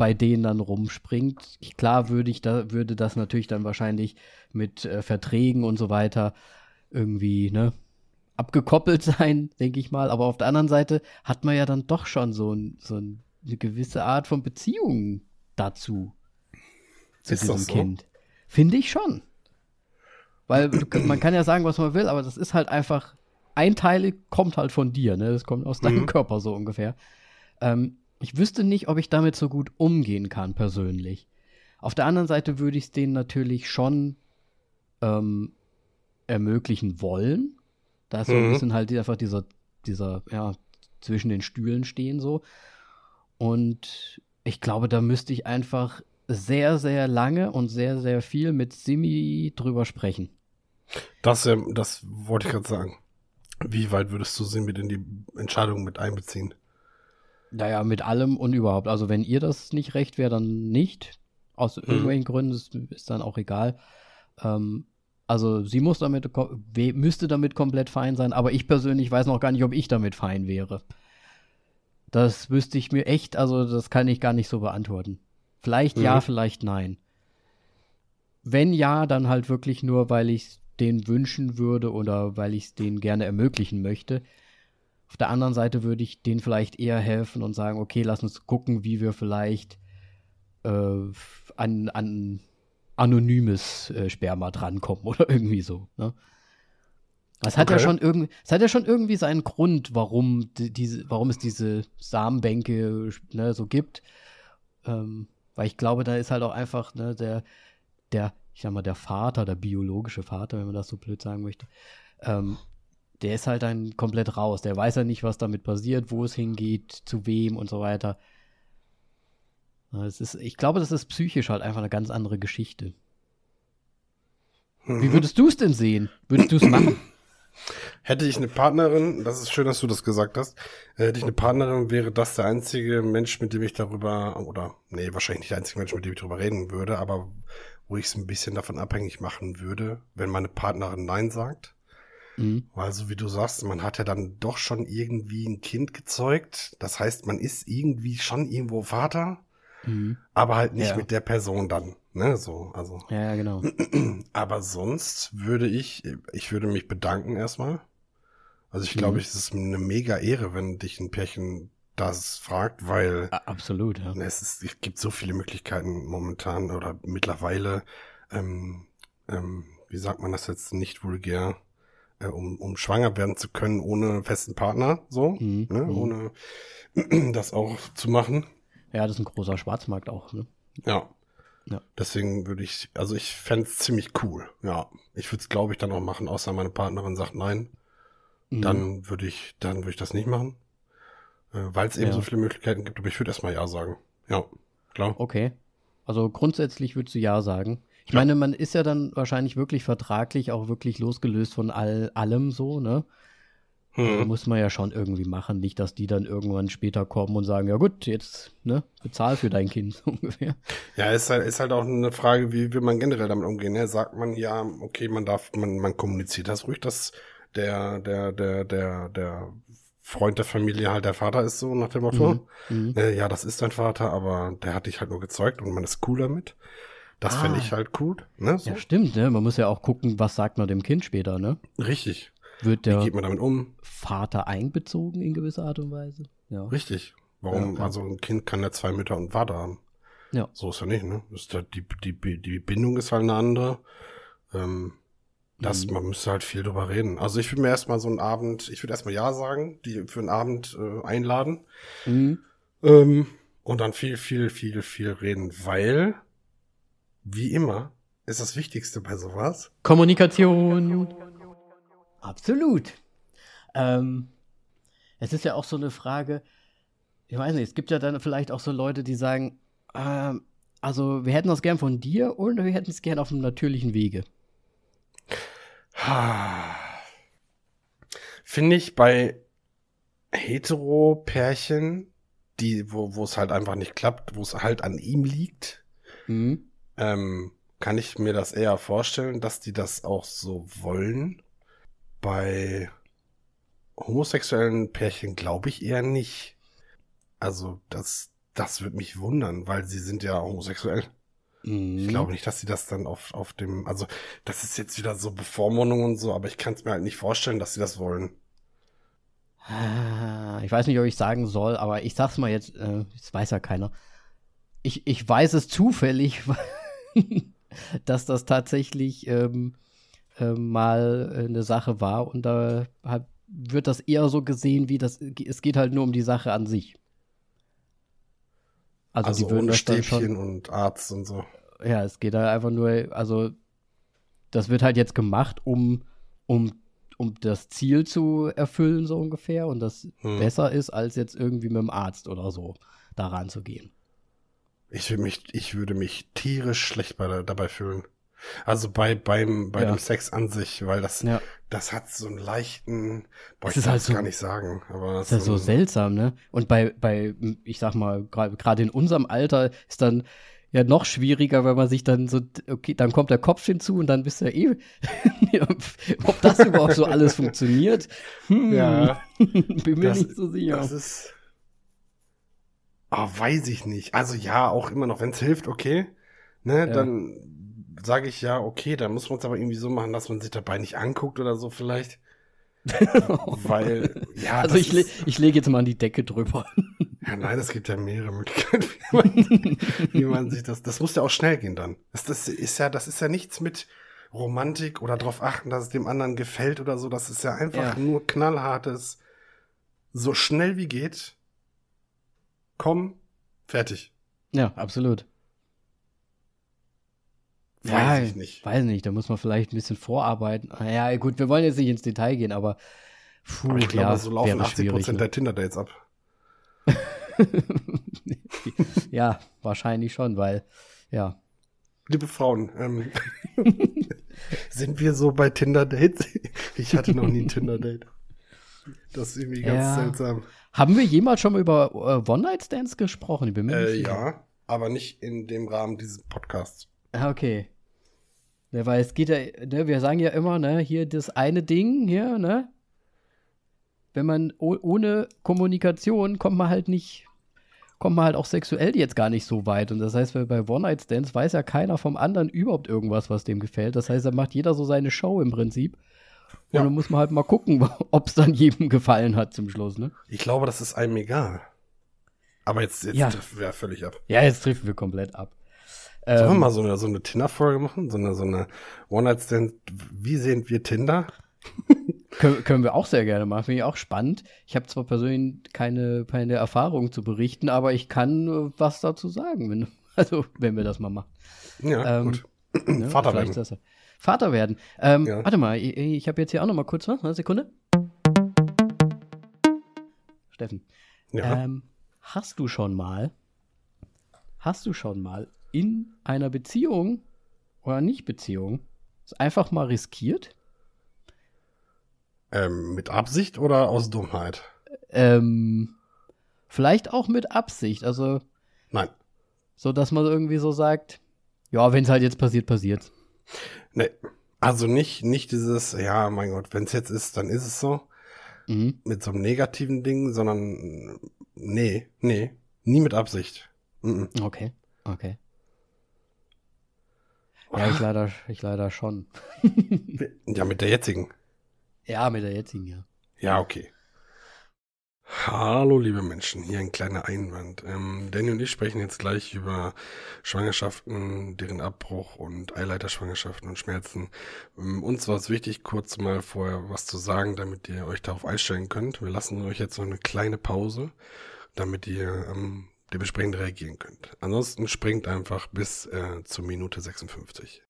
bei denen dann rumspringt. Klar würde ich da, würde das natürlich dann wahrscheinlich mit äh, Verträgen und so weiter irgendwie, ne, abgekoppelt <laughs> sein, denke ich mal. Aber auf der anderen Seite hat man ja dann doch schon so, ein, so eine gewisse Art von Beziehung dazu zu ist diesem so? Kind. Finde ich schon. Weil man kann ja sagen, was man will, aber das ist halt einfach, ein Teil kommt halt von dir, ne? Das kommt aus deinem mhm. Körper so ungefähr. Ähm, ich wüsste nicht, ob ich damit so gut umgehen kann, persönlich. Auf der anderen Seite würde ich es denen natürlich schon ähm, ermöglichen wollen. Da ist so ein mhm. bisschen halt einfach dieser, dieser, ja, zwischen den Stühlen stehen so. Und ich glaube, da müsste ich einfach sehr, sehr lange und sehr, sehr viel mit Simi drüber sprechen. Das, ähm, das wollte ich gerade sagen. Wie weit würdest du Simi in die Entscheidung mit einbeziehen? Naja, mit allem und überhaupt. Also, wenn ihr das nicht recht wäre, dann nicht. Aus hm. irgendwelchen Gründen ist, ist, dann auch egal. Ähm, also, sie muss damit, müsste damit komplett fein sein, aber ich persönlich weiß noch gar nicht, ob ich damit fein wäre. Das wüsste ich mir echt, also, das kann ich gar nicht so beantworten. Vielleicht mhm. ja, vielleicht nein. Wenn ja, dann halt wirklich nur, weil ich es denen wünschen würde oder weil ich es denen gerne ermöglichen möchte. Auf der anderen Seite würde ich denen vielleicht eher helfen und sagen, okay, lass uns gucken, wie wir vielleicht äh, an, an anonymes äh, Sperma drankommen oder <laughs> irgendwie so. Ne? Das hat, okay. ja schon irgendwie, es hat ja schon irgendwie seinen Grund, warum, die, diese, warum es diese Samenbänke ne, so gibt. Ähm, weil ich glaube, da ist halt auch einfach ne, der, der, ich sag mal, der Vater, der biologische Vater, wenn man das so blöd sagen möchte, ähm, der ist halt dann komplett raus. Der weiß ja nicht, was damit passiert, wo es hingeht, zu wem und so weiter. Es ist, ich glaube, das ist psychisch halt einfach eine ganz andere Geschichte. Wie mhm. würdest du es denn sehen? Würdest du es machen? <clears throat> Hätte ich eine Partnerin, das ist schön, dass du das gesagt hast, äh, hätte ich eine Partnerin, wäre das der einzige Mensch, mit dem ich darüber, oder nee, wahrscheinlich nicht der einzige Mensch, mit dem ich darüber reden würde, aber wo ich es ein bisschen davon abhängig machen würde, wenn meine Partnerin Nein sagt. Mhm. Weil so wie du sagst, man hat ja dann doch schon irgendwie ein Kind gezeugt. Das heißt, man ist irgendwie schon irgendwo Vater, mhm. aber halt nicht ja. mit der Person dann. Ne, so, also. Ja, ja, genau. <clears throat> Aber sonst würde ich, ich würde mich bedanken erstmal. Also ich glaube, Mhm. es ist eine mega Ehre, wenn dich ein Pärchen das fragt, weil Absolut, ja. es, ist, es gibt so viele Möglichkeiten momentan oder mittlerweile, ähm, ähm, wie sagt man das jetzt nicht vulgär, äh, um, um schwanger werden zu können ohne festen Partner, so, Mhm. ne, Mhm. ohne <clears throat> das auch zu machen. Ja, das ist ein großer Schwarzmarkt auch, ne? Ja. Ja. Deswegen würde ich, also ich fänd's ziemlich cool. Ja. Ich würde es, glaube ich, dann auch machen, außer meine Partnerin sagt nein. Mhm. Dann würde ich, dann würde ich das nicht machen. Äh, Weil es eben Ja. so viele Möglichkeiten gibt, aber ich würde erstmal ja sagen. Ja, klar. Okay. Also grundsätzlich würdest du ja sagen. Ich meine, man ist ja dann wahrscheinlich wirklich vertraglich auch wirklich losgelöst von all, allem so, ne? Hm. muss man ja schon irgendwie machen. Nicht, dass die dann irgendwann später kommen und sagen, ja gut, jetzt, ne, bezahl für dein Kind <laughs> so ungefähr. Ja, ist halt, ist halt auch eine Frage, wie will man generell damit umgehen. Ne? Sagt man ja, okay, man darf, man, man kommuniziert das ruhig, dass der, der, der, der, der Freund der Familie halt der Vater ist, so nach dem Motto. Mhm. Äh, ja, das ist dein Vater, aber der hat dich halt nur gezeugt und man ist cool damit. Das Ah. fände ich halt cool. Ne? So. Ja, stimmt, ne? Man muss ja auch gucken, was sagt man dem Kind später, ne? Richtig. Wird Wie der geht man damit um? Vater einbezogen in gewisser Art und Weise? Ja. Richtig. Warum? Ja. Also ein Kind kann ja zwei Mütter und Vater haben. Ja. So ist ja nicht, ne? Ist ja, die, die, die Bindung ist halt eine andere. Ähm, das, Mhm. man müsste halt viel drüber reden. Also ich würde mir erstmal so einen Abend, ich würde erstmal Ja sagen, die für einen Abend äh, einladen. Mhm. Ähm, und dann viel, viel, viel, viel reden, weil, wie immer, ist das Wichtigste bei sowas. Kommunikation. Absolut. Ähm, es ist ja auch so eine Frage, ich weiß nicht, es gibt ja dann vielleicht auch so Leute, die sagen, ähm, also wir hätten das gern von dir und wir hätten es gern auf einem natürlichen Wege. Finde ich bei Hetero-Pärchen, die, wo, wo es halt einfach nicht klappt, wo es halt an ihm liegt, Mhm. Ähm, kann ich mir das eher vorstellen, dass die das auch so wollen. Bei homosexuellen Pärchen glaube ich eher nicht. Also das, das würde mich wundern, weil sie sind ja homosexuell. Mhm. Ich glaube nicht, dass sie das dann auf, auf dem, also das ist jetzt wieder so Bevormundung und so, aber ich kann es mir halt nicht vorstellen, dass sie das wollen. Ah, Ich weiß nicht, ob ich sagen soll, aber ich sag's mal jetzt, äh, das weiß ja keiner. Ich, ich weiß es zufällig, <laughs> <laughs> dass das tatsächlich ähm, ähm, mal eine Sache war und da hat, wird das eher so gesehen, wie das, es geht halt nur um die Sache an sich. Also, Also, die würden ohne Stäbchen schon, und Arzt und so. ja, es geht halt einfach nur, also das wird halt jetzt gemacht, um, um, um das Ziel zu erfüllen, so ungefähr, und das Hm. besser ist, als jetzt irgendwie mit dem Arzt oder so daran zu gehen. Ich würde mich, ich würde mich tierisch schlecht bei, dabei fühlen. Also bei, beim, bei Ja. dem Sex an sich, weil das, Ja. das hat so einen leichten, boah, ich ist kann halt es so- gar nicht sagen, aber Das ist ja so seltsam, ne? Und bei, bei ich sag mal, gerade in unserem Alter ist dann ja noch schwieriger, wenn man sich dann so, okay, dann kommt der Kopf hinzu und dann bist du ja eh, <laughs> ob das überhaupt so alles funktioniert, hm, Ja. <laughs> bin mir Das- nicht so sicher. Das ist, ah, weiß ich nicht. Also ja, auch immer noch, wenn es hilft, okay, ne, Ja. dann sage ich ja, okay, dann muss man es aber irgendwie so machen, dass man sich dabei nicht anguckt oder so vielleicht. <laughs> Weil, ja, also ich, le ich lege jetzt mal die Decke drüber. <laughs> Ja, nein, es gibt ja mehrere Möglichkeiten, <laughs> wie man, wie man sich das. Das muss ja auch schnell gehen dann. Das, das ist ja, das ist ja nichts mit Romantik oder darauf achten, dass es dem anderen gefällt oder so. Das ist ja einfach Ja. nur knallhartes, so schnell wie geht. Komm, fertig. Ja, absolut. Weiß ja, ich nicht. Weiß nicht, da muss man vielleicht ein bisschen vorarbeiten. Ja, gut, wir wollen jetzt nicht ins Detail gehen, aber puh, Aber ich glaube, ja, so laufen wäre 80 schwierig, Prozent ne? der Tinder-Dates ab. <laughs> ja, wahrscheinlich schon, weil, ja. Liebe Frauen, ähm, <laughs> sind wir so bei Tinder-Dates? Ich hatte noch nie ein Tinder-Date. Das ist irgendwie ganz Ja. seltsam. Haben wir jemals schon mal über äh, One-Night-Stands gesprochen? Ich bin mir Äh, ja, aber nicht in dem Rahmen dieses Podcasts. Ah, okay. Ja, weil es geht ja, ne, wir sagen ja immer, ne, hier das eine Ding, hier, ne? Wenn man oh, ohne Kommunikation kommt man halt nicht, kommt man halt auch sexuell jetzt gar nicht so weit. Und das heißt, weil bei One-Night-Stands weiß ja keiner vom anderen überhaupt irgendwas, was dem gefällt. Das heißt, da macht jeder so seine Show im Prinzip. Ja. Und dann muss man halt mal gucken, <laughs> ob es dann jedem gefallen hat zum Schluss, ne? Ich glaube, das ist einem egal. Aber jetzt, jetzt Ja. treffen wir ja völlig ab. Ja, jetzt treffen wir komplett ab. Sollen wir Ähm, mal so eine, so eine Tinder-Folge machen? So eine, so eine One-Night-Stand. Wie sehen wir Tinder? <laughs> können, können wir auch sehr gerne machen, finde ich auch spannend. Ich habe zwar persönlich keine, keine Erfahrung zu berichten, aber ich kann äh, was dazu sagen, wenn, <laughs> also wenn wir das mal machen. Ja, Ähm, gut. Ne? <clears throat> Vater Vielleicht werden. Das, Vater werden. Ähm, Ja. Warte mal, ich, ich habe jetzt hier auch noch mal kurz was. Eine Sekunde. Steffen, Ja. ähm, hast du schon mal, hast du schon mal in einer Beziehung oder nicht Beziehung es einfach mal riskiert? Ähm, mit Absicht oder aus Dummheit? Ähm, vielleicht auch mit Absicht, also Nein. so, dass man irgendwie so sagt, ja, wenn es halt jetzt passiert, passiert. Nee. Also nicht, nicht dieses, ja, mein Gott, wenn es jetzt ist, dann ist es so. Mhm. Mit so einem negativen Ding, sondern nee, nee. Nie mit Absicht. Mhm. Okay, okay. Ja, ich leider, ich leider schon. Ja, mit der jetzigen. Ja, mit der jetzigen, ja. Ja, okay. Hallo, liebe Menschen, hier ein kleiner Einwand. Ähm, Danny und ich sprechen jetzt gleich über Schwangerschaften, deren Abbruch und Eileiterschwangerschaften und Schmerzen. Ähm, uns war es wichtig, kurz mal vorher was zu sagen, damit ihr euch darauf einstellen könnt. Wir lassen euch jetzt noch eine kleine Pause, damit ihr ähm, dementsprechend reagieren könnt. Ansonsten springt einfach bis äh, zur Minute 56.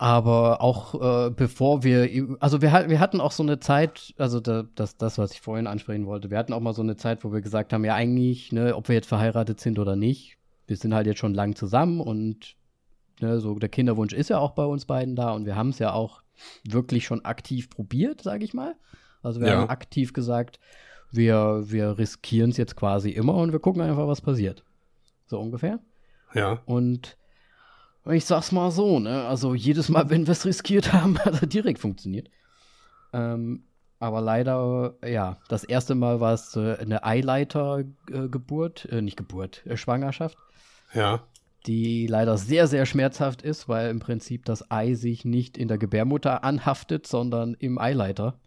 Aber auch äh, bevor wir, also wir, wir hatten auch so eine Zeit, also da, das, das, was ich vorhin ansprechen wollte, wir hatten auch mal so eine Zeit, wo wir gesagt haben, ja eigentlich, ne, ob wir jetzt verheiratet sind oder nicht, wir sind halt jetzt schon lang zusammen und ne, so der Kinderwunsch ist ja auch bei uns beiden da und wir haben es ja auch wirklich schon aktiv probiert, sage ich mal. Also wir Ja. haben aktiv gesagt, wir, wir riskieren es jetzt quasi immer und wir gucken einfach, was passiert. So ungefähr. Ja, Und ich sag's mal so, ne? Also jedes Mal, wenn wir es riskiert <laughs> haben, hat er direkt funktioniert. Ähm, aber leider, ja, das erste Mal war es äh, eine Eileiter-Geburt, äh, nicht Geburt, äh, Schwangerschaft, ja. die leider sehr, sehr schmerzhaft ist, weil im Prinzip das Ei sich nicht in der Gebärmutter anhaftet, sondern im Eileiter.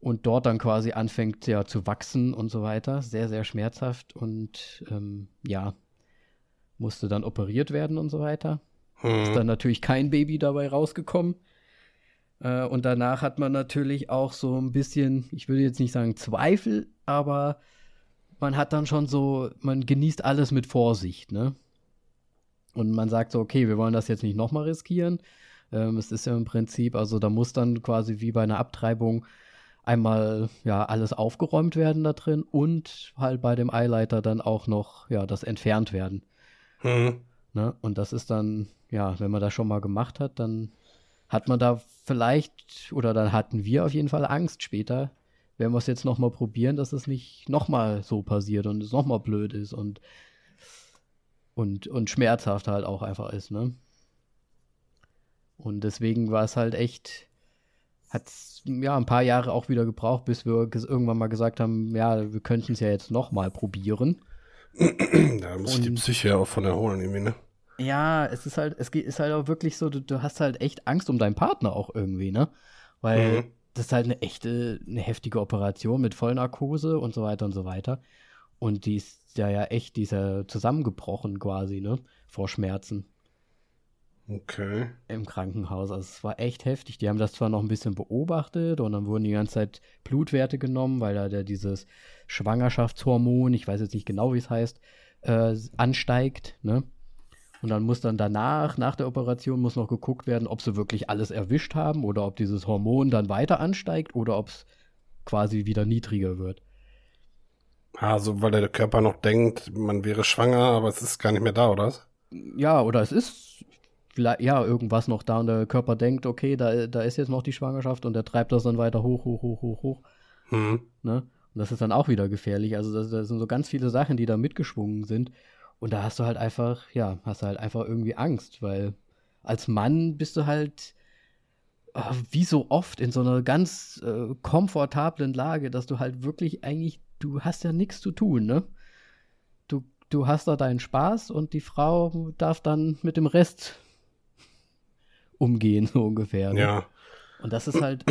Und dort dann quasi anfängt ja zu wachsen und so weiter. Sehr, sehr schmerzhaft und ähm, ja, musste dann operiert werden und so weiter. Ist Hm. dann natürlich kein Baby dabei rausgekommen. Äh, und danach hat man natürlich auch so ein bisschen, ich würde jetzt nicht sagen Zweifel, aber man hat dann schon so, man genießt alles mit Vorsicht, ne? Und man sagt so, okay, wir wollen das jetzt nicht nochmal riskieren. Ähm, es ist ja im Prinzip, also da muss dann quasi wie bei einer Abtreibung einmal ja alles aufgeräumt werden da drin und halt bei dem Eileiter dann auch noch ja das entfernt werden. Hm. Ne? Und das ist dann, ja, wenn man das schon mal gemacht hat, dann hat man da vielleicht, oder dann hatten wir auf jeden Fall Angst später, wenn wir es jetzt nochmal probieren, dass es nicht nochmal so passiert und es nochmal blöd ist und, und, und schmerzhaft halt auch einfach ist, ne? Und deswegen war es halt echt, hat ja ein paar Jahre auch wieder gebraucht, bis wir irgendwann mal gesagt haben, ja, wir könnten es ja jetzt nochmal probieren. <clears throat> Da muss sich die Psyche ja auch von erholen, irgendwie, ne? Ja, es ist halt, es geht- ist halt auch wirklich so, du, du hast halt echt Angst um deinen Partner auch irgendwie, ne? Weil Mhm. das ist halt eine echte, eine heftige Operation mit Vollnarkose und so weiter und so weiter. Und die ist ja ja echt, die ist ja zusammengebrochen quasi, ne? Vor Schmerzen Okay. im Krankenhaus. Also es war echt heftig. Die haben das zwar noch ein bisschen beobachtet und dann wurden die ganze Zeit Blutwerte genommen, weil da der dieses Schwangerschaftshormon, ich weiß jetzt nicht genau, wie es heißt, äh, ansteigt, ne? Und dann muss dann danach, nach der Operation, muss noch geguckt werden, ob sie wirklich alles erwischt haben oder ob dieses Hormon dann weiter ansteigt oder ob es quasi wieder niedriger wird. Also, weil der Körper noch denkt, man wäre schwanger, aber es ist gar nicht mehr da, oder? Ja, oder es ist vielleicht, ja, irgendwas noch da und der Körper denkt, okay, da, da ist jetzt noch die Schwangerschaft und der treibt das dann weiter hoch, hoch, hoch, hoch, hoch. Hm. Ne? Und das ist dann auch wieder gefährlich. Also das, das sind so ganz viele Sachen, die da mitgeschwungen sind. Und da hast du halt einfach, ja, hast du halt einfach irgendwie Angst, weil als Mann bist du halt äh, wie so oft in so einer ganz äh, komfortablen Lage, dass du halt wirklich eigentlich, du hast ja nichts zu tun, ne? Du, du hast da deinen Spaß und die Frau darf dann mit dem Rest umgehen, <laughs> so ungefähr. Ne? Ja. Und das ist halt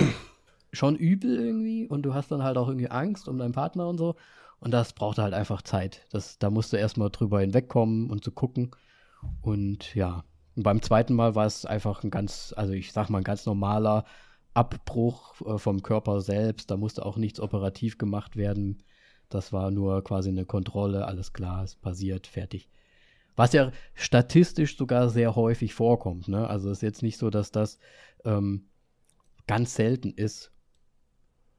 schon übel irgendwie und du hast dann halt auch irgendwie Angst um deinen Partner und so. Und das braucht halt einfach Zeit. Das, da musst du erstmal drüber hinwegkommen und zu gucken. Und ja, und beim zweiten Mal war es einfach ein ganz, also ich sag mal, ein ganz normaler Abbruch äh, vom Körper selbst. Da musste auch nichts operativ gemacht werden. Das war nur quasi eine Kontrolle, alles klar, es passiert, fertig. Was ja statistisch sogar sehr häufig vorkommt. Ne? Also es ist jetzt nicht so, dass das ähm, ganz selten ist,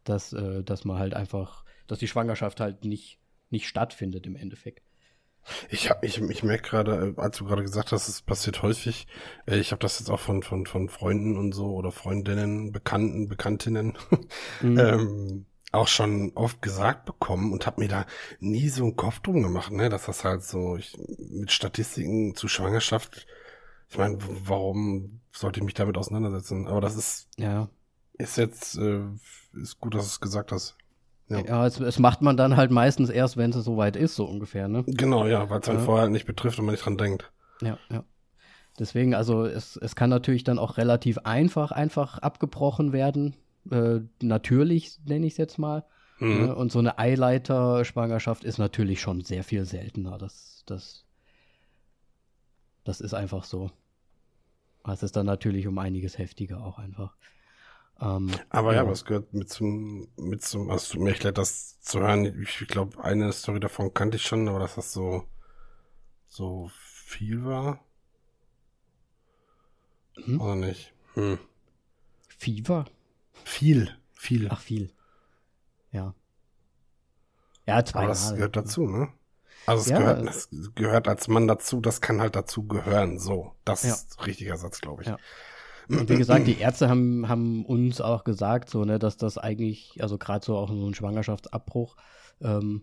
dass, äh, dass man halt einfach, dass die Schwangerschaft halt nicht, nicht stattfindet im Endeffekt. Ich, hab, ich, ich merke gerade, äh, als du gerade gesagt hast, es passiert häufig, äh, ich habe das jetzt auch von, von, von Freunden und so oder Freundinnen, Bekannten, Bekanntinnen <laughs> mhm. ähm, auch schon oft gesagt bekommen und habe mir da nie so einen Kopf drum gemacht, ne, dass das halt so ich, mit Statistiken zu Schwangerschaft, ich meine, warum sollte ich mich damit auseinandersetzen? Aber das ist, ja. ist jetzt, äh, ist gut, dass du es gesagt hast. Ja, ja es, es, macht man dann halt meistens erst, wenn es soweit ist, so ungefähr, ne? Genau, ja, weil es halt ja. vorher nicht betrifft und man nicht dran denkt. Ja, ja. Deswegen, also es, es kann natürlich dann auch relativ einfach, einfach abgebrochen werden. Äh, natürlich, nenne ich es jetzt mal. Mhm. Ne? Und so eine Eileiter-Schwangerschaft ist natürlich schon sehr viel seltener. Das, das, das ist einfach so. Es ist dann natürlich um einiges heftiger auch einfach. Ähm, aber ja, ja, was gehört mit zum, mit zum, also tut mir echt leid, das zu hören. Ich, ich glaube, eine Story davon kannte ich schon, aber dass das so, so viel war. Hm? Oder nicht? Hm. Fieber? Viel, viel. Ach, viel. Ja. Ja, zwei Aber das gehört dazu, ne? Also es ja, gehört, das gehört als Mann dazu, das kann halt dazu gehören, so. Das ja. ist richtiger Satz, glaube ich. Ja. Und wie gesagt, die Ärzte haben, haben uns auch gesagt, so, ne, dass das eigentlich, also gerade so auch so ein Schwangerschaftsabbruch ähm,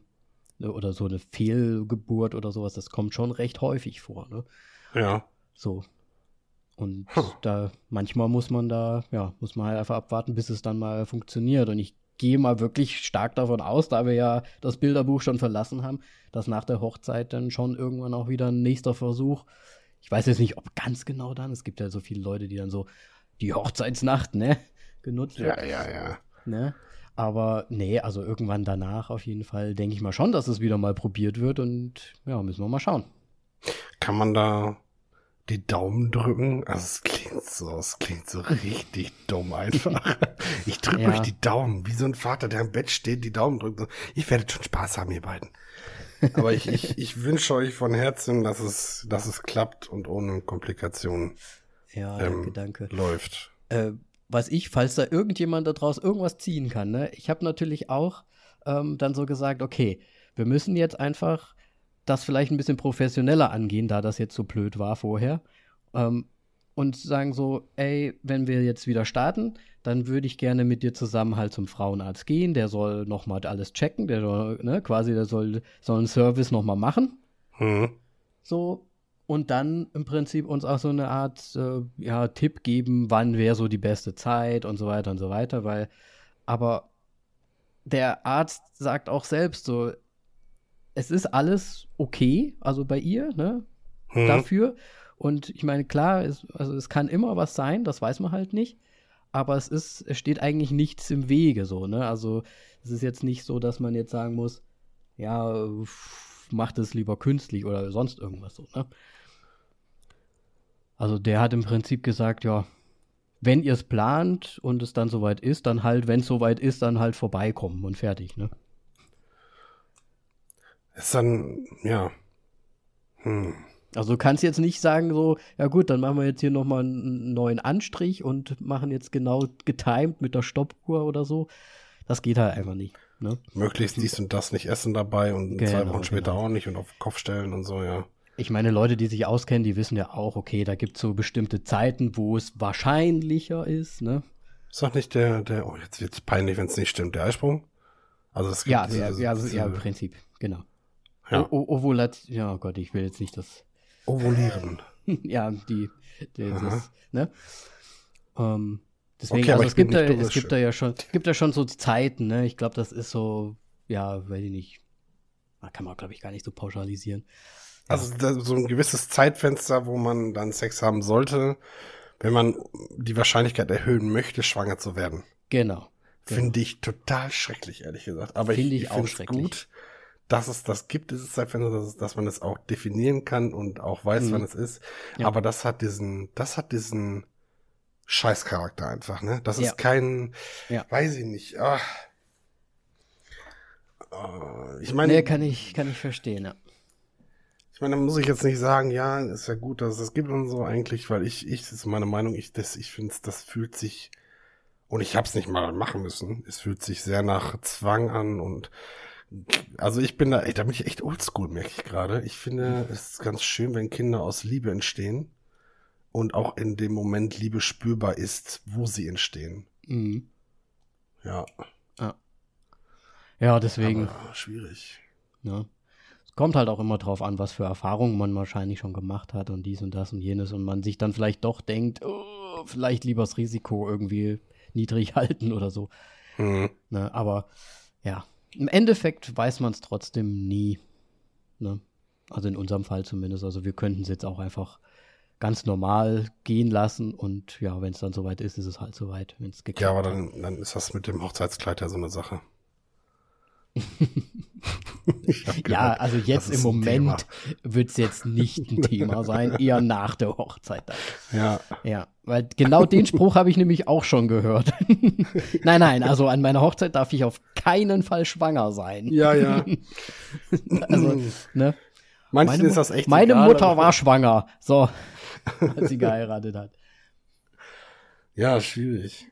ne, oder so eine Fehlgeburt oder sowas, das kommt schon recht häufig vor, ne? Ja. So. Und hm. da, manchmal muss man da, ja, muss man halt einfach abwarten, bis es dann mal funktioniert. Und ich gehe mal wirklich stark davon aus, da wir ja das Bilderbuch schon verlassen haben, dass nach der Hochzeit dann schon irgendwann auch wieder ein nächster Versuch ich weiß jetzt nicht, ob ganz genau dann. Es gibt ja so viele Leute, die dann so die Hochzeitsnacht, ne, genutzt Ja, ja, ja. Ne? Aber nee, also irgendwann danach auf jeden Fall denke ich mal schon, dass es wieder mal probiert wird und ja, müssen wir mal schauen. Kann man da die Daumen drücken? Also es klingt so, es klingt so richtig <laughs> dumm einfach. Ich drücke ja. euch die Daumen, wie so ein Vater, der im Bett steht, die Daumen drückt. Ich werde schon Spaß haben, ihr beiden. Aber ich, ich, ich wünsche euch von Herzen, dass es, dass es klappt und ohne Komplikationen ja, ähm, danke, läuft. Äh, was ich, falls da irgendjemand da draußen irgendwas ziehen kann, ne? ich habe natürlich auch ähm, dann so gesagt, okay, wir müssen jetzt einfach das vielleicht ein bisschen professioneller angehen, da das jetzt so blöd war vorher. Ähm, und sagen so, ey, wenn wir jetzt wieder starten, dann würde ich gerne mit dir zusammen halt zum Frauenarzt gehen. Der soll nochmal alles checken, der soll, ne, quasi, der soll, soll einen Service nochmal machen. Mhm. So, und dann im Prinzip uns auch so eine Art äh, ja, Tipp geben, wann wäre so die beste Zeit und so weiter und so weiter, weil, aber der Arzt sagt auch selbst so, es ist alles okay, also bei ihr, ne, mhm. dafür. Und ich meine, klar, es, also es kann immer was sein, das weiß man halt nicht. Aber es ist, es steht eigentlich nichts im Wege so, ne? Also es ist jetzt nicht so, dass man jetzt sagen muss, ja, macht es lieber künstlich oder sonst irgendwas so, ne? Also der hat im Prinzip gesagt, ja, wenn ihr es plant und es dann soweit ist, dann halt, wenn es soweit ist, dann halt vorbeikommen und fertig, ne? Ist dann, ja. Hm. Also du kannst jetzt nicht sagen so, ja gut, dann machen wir jetzt hier nochmal einen neuen Anstrich und machen jetzt genau getimed mit der Stoppuhr oder so. Das geht halt einfach nicht. Ne? Möglichst dies und das nicht essen dabei und genau, zwei Wochen später genau. auch nicht und auf den Kopf stellen und so, ja. Ich meine, Leute, die sich auskennen, die wissen ja auch, okay, da gibt es so bestimmte Zeiten, wo es wahrscheinlicher ist, ne? Ist doch nicht der, der, oh, jetzt wird es peinlich, wenn es nicht stimmt, der Eisprung? Also es gibt ja, diese, ja, ja, diese, ja, im Prinzip, genau. Ja. Ovulat, ja oh Gott, ich will jetzt nicht das Ovulieren. <laughs> ja, die, die das, ne? Ähm, deswegen, okay, also es gibt, da, es gibt da ja schon, gibt da schon so Zeiten, ne? Ich glaube, das ist so, ja, weiß ich nicht, kann man, glaube ich, gar nicht so pauschalisieren. Also so ein gewisses Zeitfenster, wo man dann Sex haben sollte, wenn man die Wahrscheinlichkeit erhöhen möchte, schwanger zu werden. Genau. Finde ich total schrecklich, ehrlich gesagt. Aber Finde ich, ich auch schrecklich. gut, dass es das gibt, dieses Zeitfenster, dass, dass man es auch definieren kann und auch weiß, Mhm. wann es ist. Ja. Aber das hat diesen, das hat diesen Scheißcharakter einfach, ne? Das Ja. ist kein, Ja. weiß ich nicht. Ah. Ah, Ich meine, Nee, kann ich, kann ich verstehen, ja. Ich meine, da muss ich jetzt nicht sagen, ja, ist ja gut, dass es das gibt und so eigentlich, weil ich, ich, das ist meine Meinung, ich, das, ich finde, das fühlt sich, und ich hab's nicht mal machen müssen, es fühlt sich sehr nach Zwang an und, also ich bin da, ey, da bin ich echt oldschool, merke ich gerade. Ich finde, es ist ganz schön, wenn Kinder aus Liebe entstehen und auch in dem Moment Liebe spürbar ist, wo sie entstehen. Mhm. Ja, Ja, deswegen. aber schwierig. Ne? Es kommt halt auch immer drauf an, was für Erfahrungen man wahrscheinlich schon gemacht hat und dies und das und jenes und man sich dann vielleicht doch denkt, oh, vielleicht lieber das Risiko irgendwie niedrig <laughs> halten oder so. Hm. Ne? Aber ja, im Endeffekt weiß man es trotzdem nie. Ne? Also in unserem Fall zumindest. Also wir könnten es jetzt auch einfach ganz normal gehen lassen und ja, wenn es dann soweit ist, ist es halt soweit, wenn es geklappt Ja, aber dann, dann ist das mit dem Hochzeitskleid ja so eine Sache. <laughs> Ja, also jetzt im. Moment wird es jetzt nicht ein <laughs> Thema sein, eher nach der Hochzeit dann. Ja, Ja, weil genau den Spruch habe ich nämlich auch schon gehört. <laughs> nein, nein, also an meiner Hochzeit darf ich auf keinen Fall schwanger sein. ja, ja. <laughs> Also, ne? Manchen Meine, ist das echt meine egal, Mutter war schwanger. So, als sie geheiratet hat. Ja, schwierig.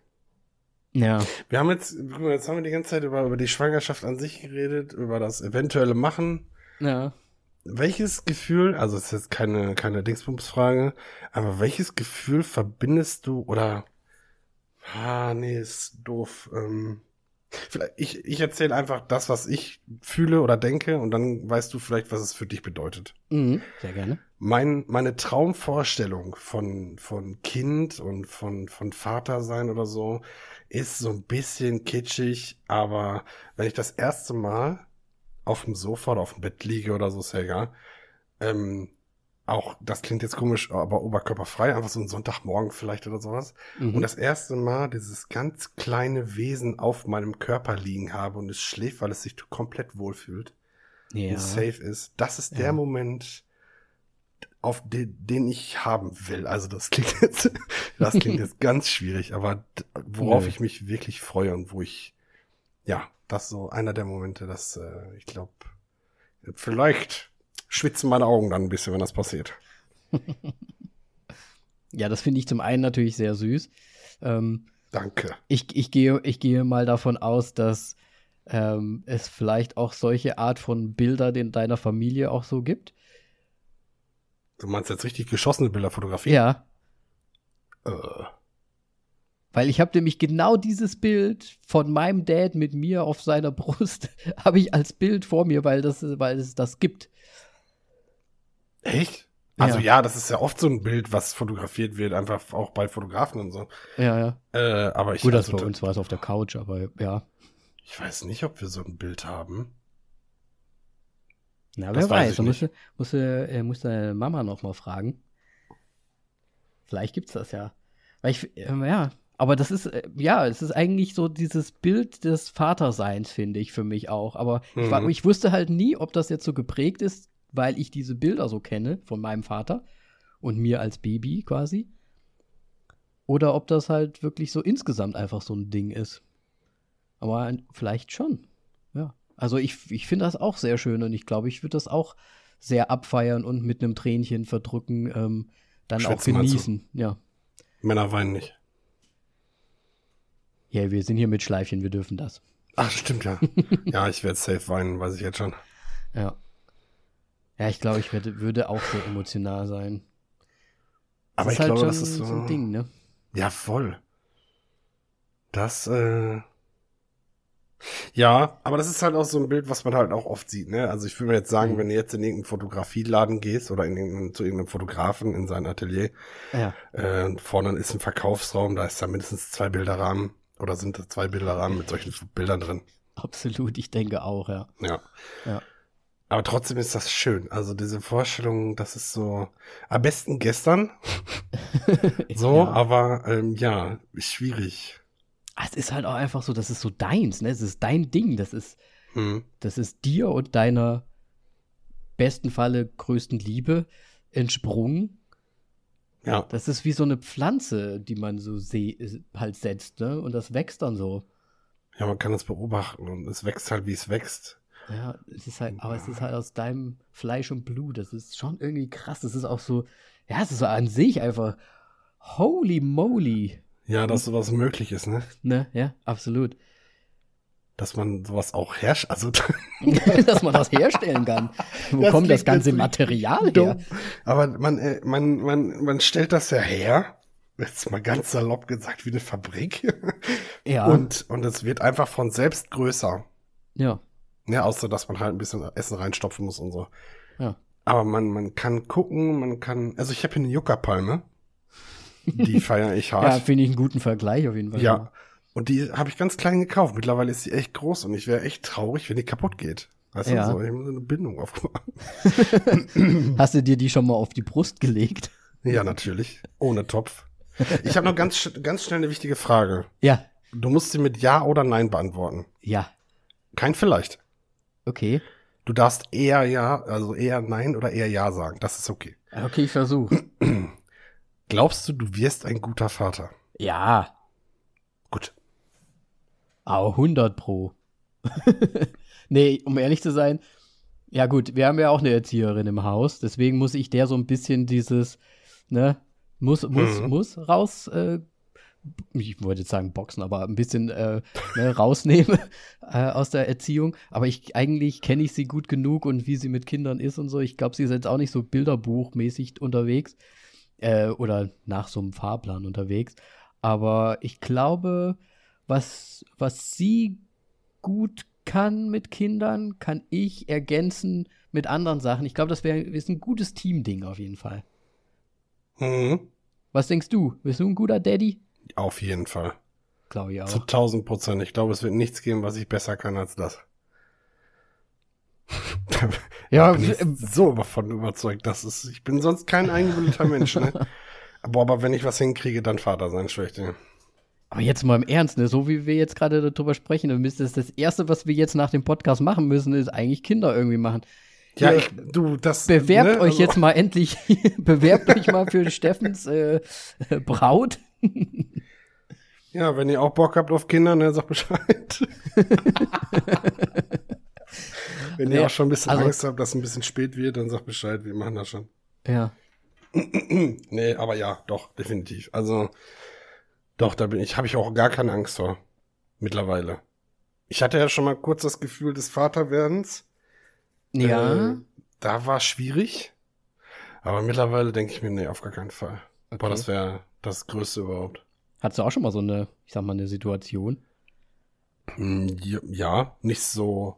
Ja. Wir haben jetzt, jetzt haben wir die ganze Zeit über, über die Schwangerschaft an sich geredet, über das eventuelle Machen. Ja. Welches Gefühl, also es ist jetzt keine, keine Dingsbums-Frage, aber welches Gefühl verbindest du oder, ah, nee, ist doof, ähm, vielleicht, ich, ich erzähle einfach das, was ich fühle oder denke und dann weißt du vielleicht, was es für dich bedeutet. Mhm. Sehr gerne. Mein, meine Traumvorstellung von, von Kind und von, von Vater sein oder so ist so ein bisschen kitschig, aber wenn ich das erste Mal auf dem Sofa oder auf dem Bett liege oder so, ist ja egal, ähm, auch, das klingt jetzt komisch, aber oberkörperfrei, einfach so ein Sonntagmorgen vielleicht oder sowas. Mhm. Und das erste Mal dieses ganz kleine Wesen auf meinem Körper liegen habe und es schläft, weil es sich komplett wohlfühlt ja. und safe ist, das ist der Ja. Moment, auf den, den ich haben will. Also das klingt <laughs> jetzt, das klingt jetzt ganz schwierig, aber worauf Nö. ich mich wirklich freue und wo ich, ja, das ist so einer der Momente, dass äh, ich glaube, vielleicht schwitzen meine Augen dann ein bisschen, wenn das passiert. <laughs> Ja, das finde ich zum einen natürlich sehr süß. Ähm, Danke. ich, ich, gehe, ich gehe mal davon aus, dass ähm, es vielleicht auch solche Art von Bildern in deiner Familie auch so gibt. Du meinst jetzt richtig geschossene Bilder fotografieren? Ja, Äh, weil ich habe nämlich genau dieses Bild von meinem Dad mit mir auf seiner <laughs> Brust habe ich als Bild vor mir, weil das, weil es das gibt. echt? Also Ja. ja, das ist ja oft so ein Bild, was fotografiert wird, einfach auch bei Fotografen und so. Ja, ja. Äh, aber ich, Gut, das also, bei uns war es auf der Couch, aber ja. ich weiß nicht, ob wir so ein Bild haben. Na, Das wer weiß weiß. nicht. musste, musste, äh, musste deine Mama noch mal fragen. Vielleicht gibt's das ja. Weil ich, ähm, ja, aber das ist, äh, ja, es ist eigentlich so dieses Bild des Vaterseins, finde ich, für mich auch. Aber ich, war, Mhm. ich wusste halt nie, ob das jetzt so geprägt ist, weil ich diese Bilder so kenne von meinem Vater und mir als Baby quasi. Oder ob das halt wirklich so insgesamt einfach so ein Ding ist. Aber vielleicht schon. Also ich, ich finde das auch sehr schön und ich glaube, ich würde das auch sehr abfeiern und mit einem Tränchen verdrücken, ähm, dann auch meinst du? genießen. Ja. Männer weinen nicht. Ja, wir sind hier mit Schleifchen, wir dürfen das. Ach, stimmt ja. <laughs> ja, ich werde safe weinen, weiß ich jetzt schon. Ja. Ja, ich glaube, ich werde, würde auch sehr emotional sein. Aber ich halt glaube, das ist so, ein Ding, ne? Ja, voll. Das, äh. Ja, aber das ist halt auch so ein Bild, was man halt auch oft sieht, ne? Also ich würde mir jetzt sagen, Mhm. wenn du jetzt in irgendeinen Fotografieladen gehst oder in irgendeinen, zu irgendeinem Fotografen in sein Atelier, Ja. äh, und vorne ist ein Verkaufsraum, da ist da mindestens zwei Bilderrahmen oder sind da zwei Bilderrahmen mit solchen Bildern drin. Absolut, ich denke auch, ja. Ja. Ja. Aber trotzdem ist das schön. Also diese Vorstellung, das ist so am besten gestern. <laughs> so, Ja. aber ähm, ja, schwierig. Ah, Es ist halt auch einfach so, das ist so deins, ne? Es ist dein Ding. Das ist, Hm. das ist dir und deiner besten Falle größten Liebe entsprungen. Ja, Das ist wie so eine Pflanze, die man so seh halt setzt, ne? Und das wächst dann so. ja, man kann es beobachten und es wächst halt, wie es wächst. Ja, es ist halt, aber es ist halt aus deinem Fleisch und Blut. Das ist schon irgendwie krass. Das ist auch so, ja, es ist so an sich einfach holy moly. Ja, dass sowas möglich ist, ne? Ne? Ja, absolut. Dass man sowas auch herrscht. Also <laughs> <laughs> Dass man das herstellen kann. Wo Das kommt das ganze Material her? dumm. Aber man, äh, man, man, man stellt das ja her. Jetzt mal ganz salopp gesagt, wie eine Fabrik. <laughs> Ja. Und, und es wird einfach von selbst größer. ja. Ja, außer dass man halt ein bisschen Essen reinstopfen muss und so. Ja. Aber man, man kann gucken, man kann. Also ich habe hier eine Juckerpalme. Die feiere ich <laughs> Ja, hart. finde ich einen guten Vergleich auf jeden Fall. Ja. Und die habe ich ganz klein gekauft. Mittlerweile ist sie echt groß und ich wäre echt traurig, wenn die kaputt geht. Weißt Ja. du, so, ich habe so eine Bindung aufgebaut. <laughs> Hast du dir die schon mal auf die Brust gelegt? Ja, natürlich. Ohne Topf. Ich habe noch ganz, ganz schnell eine wichtige Frage. Ja. Du musst sie mit Ja oder Nein beantworten. Ja. Kein vielleicht. Okay. Du darfst eher Ja, also eher Nein oder eher Ja sagen. Das ist okay. Okay, ich versuche. <clears throat> Glaubst du, du wirst ein guter Vater? Ja. Gut. Aber 100 pro. <laughs> nee, um ehrlich zu sein, ja gut, wir haben ja auch eine Erzieherin im Haus, deswegen muss ich der so ein bisschen dieses, ne, muss, muss, Mhm. muss raus, äh, ich wollte jetzt sagen boxen, aber ein bisschen äh, ne, rausnehmen <laughs> äh, aus der Erziehung. Aber ich eigentlich kenne ich sie gut genug und wie sie mit Kindern ist und so. Ich glaube, sie ist jetzt auch nicht so bilderbuchmäßig unterwegs äh, oder nach so einem Fahrplan unterwegs. Aber ich glaube, was, was sie gut kann mit Kindern, kann ich ergänzen mit anderen Sachen. Ich glaube, das wäre ist ein gutes Teamding auf jeden Fall. Mhm. Was denkst du? Bist du ein guter Daddy? Auf jeden Fall. Glaube ich Zu auch. 1000 Prozent. Ich glaube, es wird nichts geben, was ich besser kann als das. <laughs> Ja, bin ich äh, so davon überzeugt, dass es. Ich bin sonst kein eingebildeter Mensch, ne? <laughs> Aber, aber wenn ich was hinkriege, dann Vater sein, schwächte. Aber jetzt mal im Ernst, ne? so wie wir jetzt gerade darüber sprechen, dann müsste es das Erste, was wir jetzt nach dem Podcast machen müssen, ist eigentlich Kinder irgendwie machen. Ja, ich, du, das. Bewerbt ne, euch also- jetzt mal endlich, <laughs> bewerbt euch mal für Steffens äh, Braut. Ja, wenn ihr auch Bock habt auf Kinder, ne, sagt Bescheid. <laughs> wenn ihr Nee, auch schon ein bisschen also- Angst habt, dass es ein bisschen spät wird, dann sagt Bescheid, wir machen das schon. Ja. <clears throat> Nee, aber ja, doch, definitiv. Also, doch, da bin ich, habe ich auch gar keine Angst vor. Mittlerweile. Ich hatte ja schon mal kurz das Gefühl des Vaterwerdens. Ja. Äh, da war schwierig. Aber mittlerweile denke ich mir, nee, auf gar keinen Fall. Boah, Okay. das wäre das Größte überhaupt. Hattest du auch schon mal so eine, ich sag mal, eine Situation? Hm, ja, nicht so,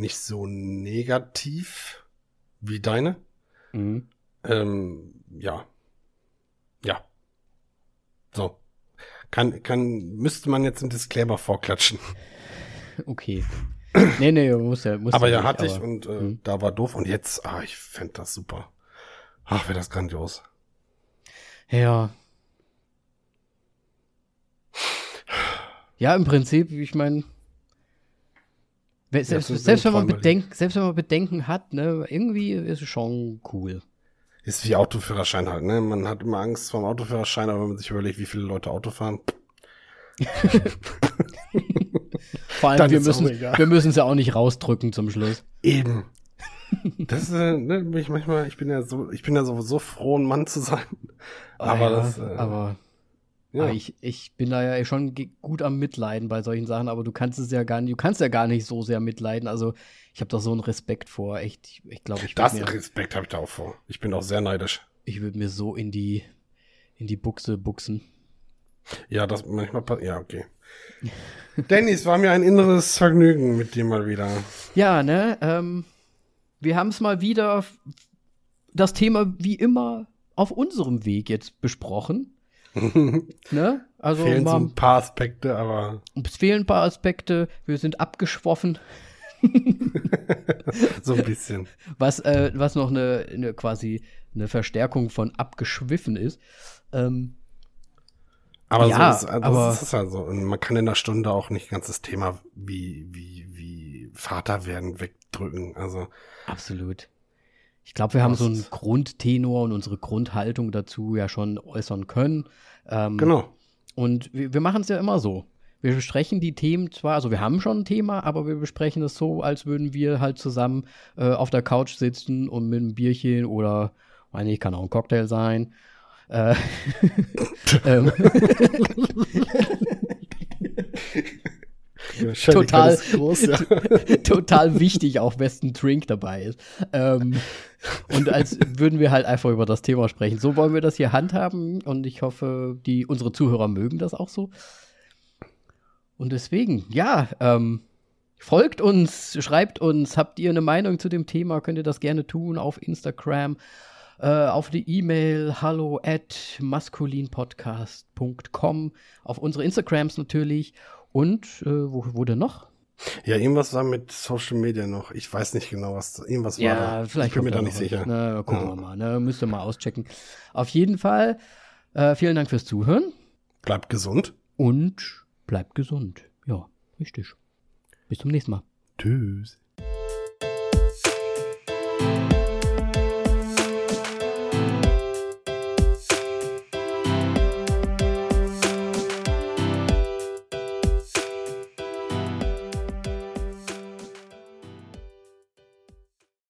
nicht so negativ wie deine. Mhm. Ähm, ja. Ja. So. Kann, kann, müsste man jetzt einen Disclaimer vorklatschen. Okay. Nee, nee, muss ja, muss aber ja nicht, hatte ich aber- und äh, Mhm. da war doof. Und jetzt, ah, ich fänd das super. Ach, wäre das grandios. Ja. Ja, im Prinzip, ich meine, selbst, so selbst, wenn man Träumerli. Bedenk, selbst wenn man Bedenken hat, ne, irgendwie ist es schon cool. Ist wie Autoführerschein halt, ne? Man hat immer Angst vor dem Autoführerschein, aber wenn man sich überlegt, wie viele Leute Auto fahren. <laughs> Vor allem, Dann wir ist müssen wir müssen es ja auch nicht rausdrücken zum Schluss. Eben. Das äh, ne, bin ich manchmal, ich bin ja so, ich bin ja sowieso froh, ein Mann zu sein. Aber Ah, ja, das, äh, aber Ja. Ich, ich bin da ja schon gut am Mitleiden bei solchen Sachen, aber du kannst es ja gar nicht, du kannst ja gar nicht so sehr mitleiden. Also ich habe da so einen Respekt vor. Echt, ich, ich glaube, ich das würde mir, Respekt habe ich da auch vor. Ich bin auch sehr neidisch. ich würd mir so in die, in die Buchse buchsen. Ja, das manchmal passiert. Ja, okay. Danny, es war mir ein inneres Vergnügen mit dir mal wieder. Ja, ne? Ähm, wir haben es mal wieder das Thema wie immer auf unserem Weg jetzt besprochen. <laughs> ne? Also Fehlen so mal, ein paar Aspekte, aber es fehlen ein paar Aspekte. Wir sind abgeschwoffen. <laughs> so ein bisschen. Was, äh, was noch eine, eine quasi eine Verstärkung von abgeschwiffen ist. Ähm, Aber Ja, so ist, also aber- ist halt so. Und man kann in einer Stunde auch nicht ganzes Thema wie, wie, wie Vater werden wegdrücken. Also, absolut. Ich glaube, wir haben so einen Grundtenor und unsere Grundhaltung dazu ja schon äußern können. Ähm, genau. Und wir, wir machen es ja immer so. Wir besprechen die Themen zwar, also wir haben schon ein Thema, aber wir besprechen es so, als würden wir halt zusammen äh, auf der Couch sitzen und mit einem Bierchen oder, weiß nicht, kann auch ein Cocktail sein. Äh, <laughs> ähm, total- groß, ja. <laughs> total wichtig, auch wessen Drink dabei ist. Ähm, und als <laughs> würden wir halt einfach über das Thema sprechen. So wollen wir das hier handhaben und ich hoffe, die, unsere Zuhörer mögen das auch so. Und deswegen, ja, ähm, folgt uns, schreibt uns, habt ihr eine Meinung zu dem Thema, könnt ihr das gerne tun auf Instagram, äh, auf die E-Mail hallo at maskulinpodcast.com, auf unsere Instagrams natürlich und äh, wo, wo denn noch? Ja, irgendwas war mit Social Media noch. Ich weiß nicht genau, was. Irgendwas war da. vielleicht ich bin mir da nicht sicher. Na, gucken Ja. wir mal. Ne? Müsst ihr mal auschecken. Auf jeden Fall, äh, vielen Dank fürs Zuhören Bleibt gesund. und bleibt gesund. Ja, richtig. Bis zum nächsten Mal. Tschüss.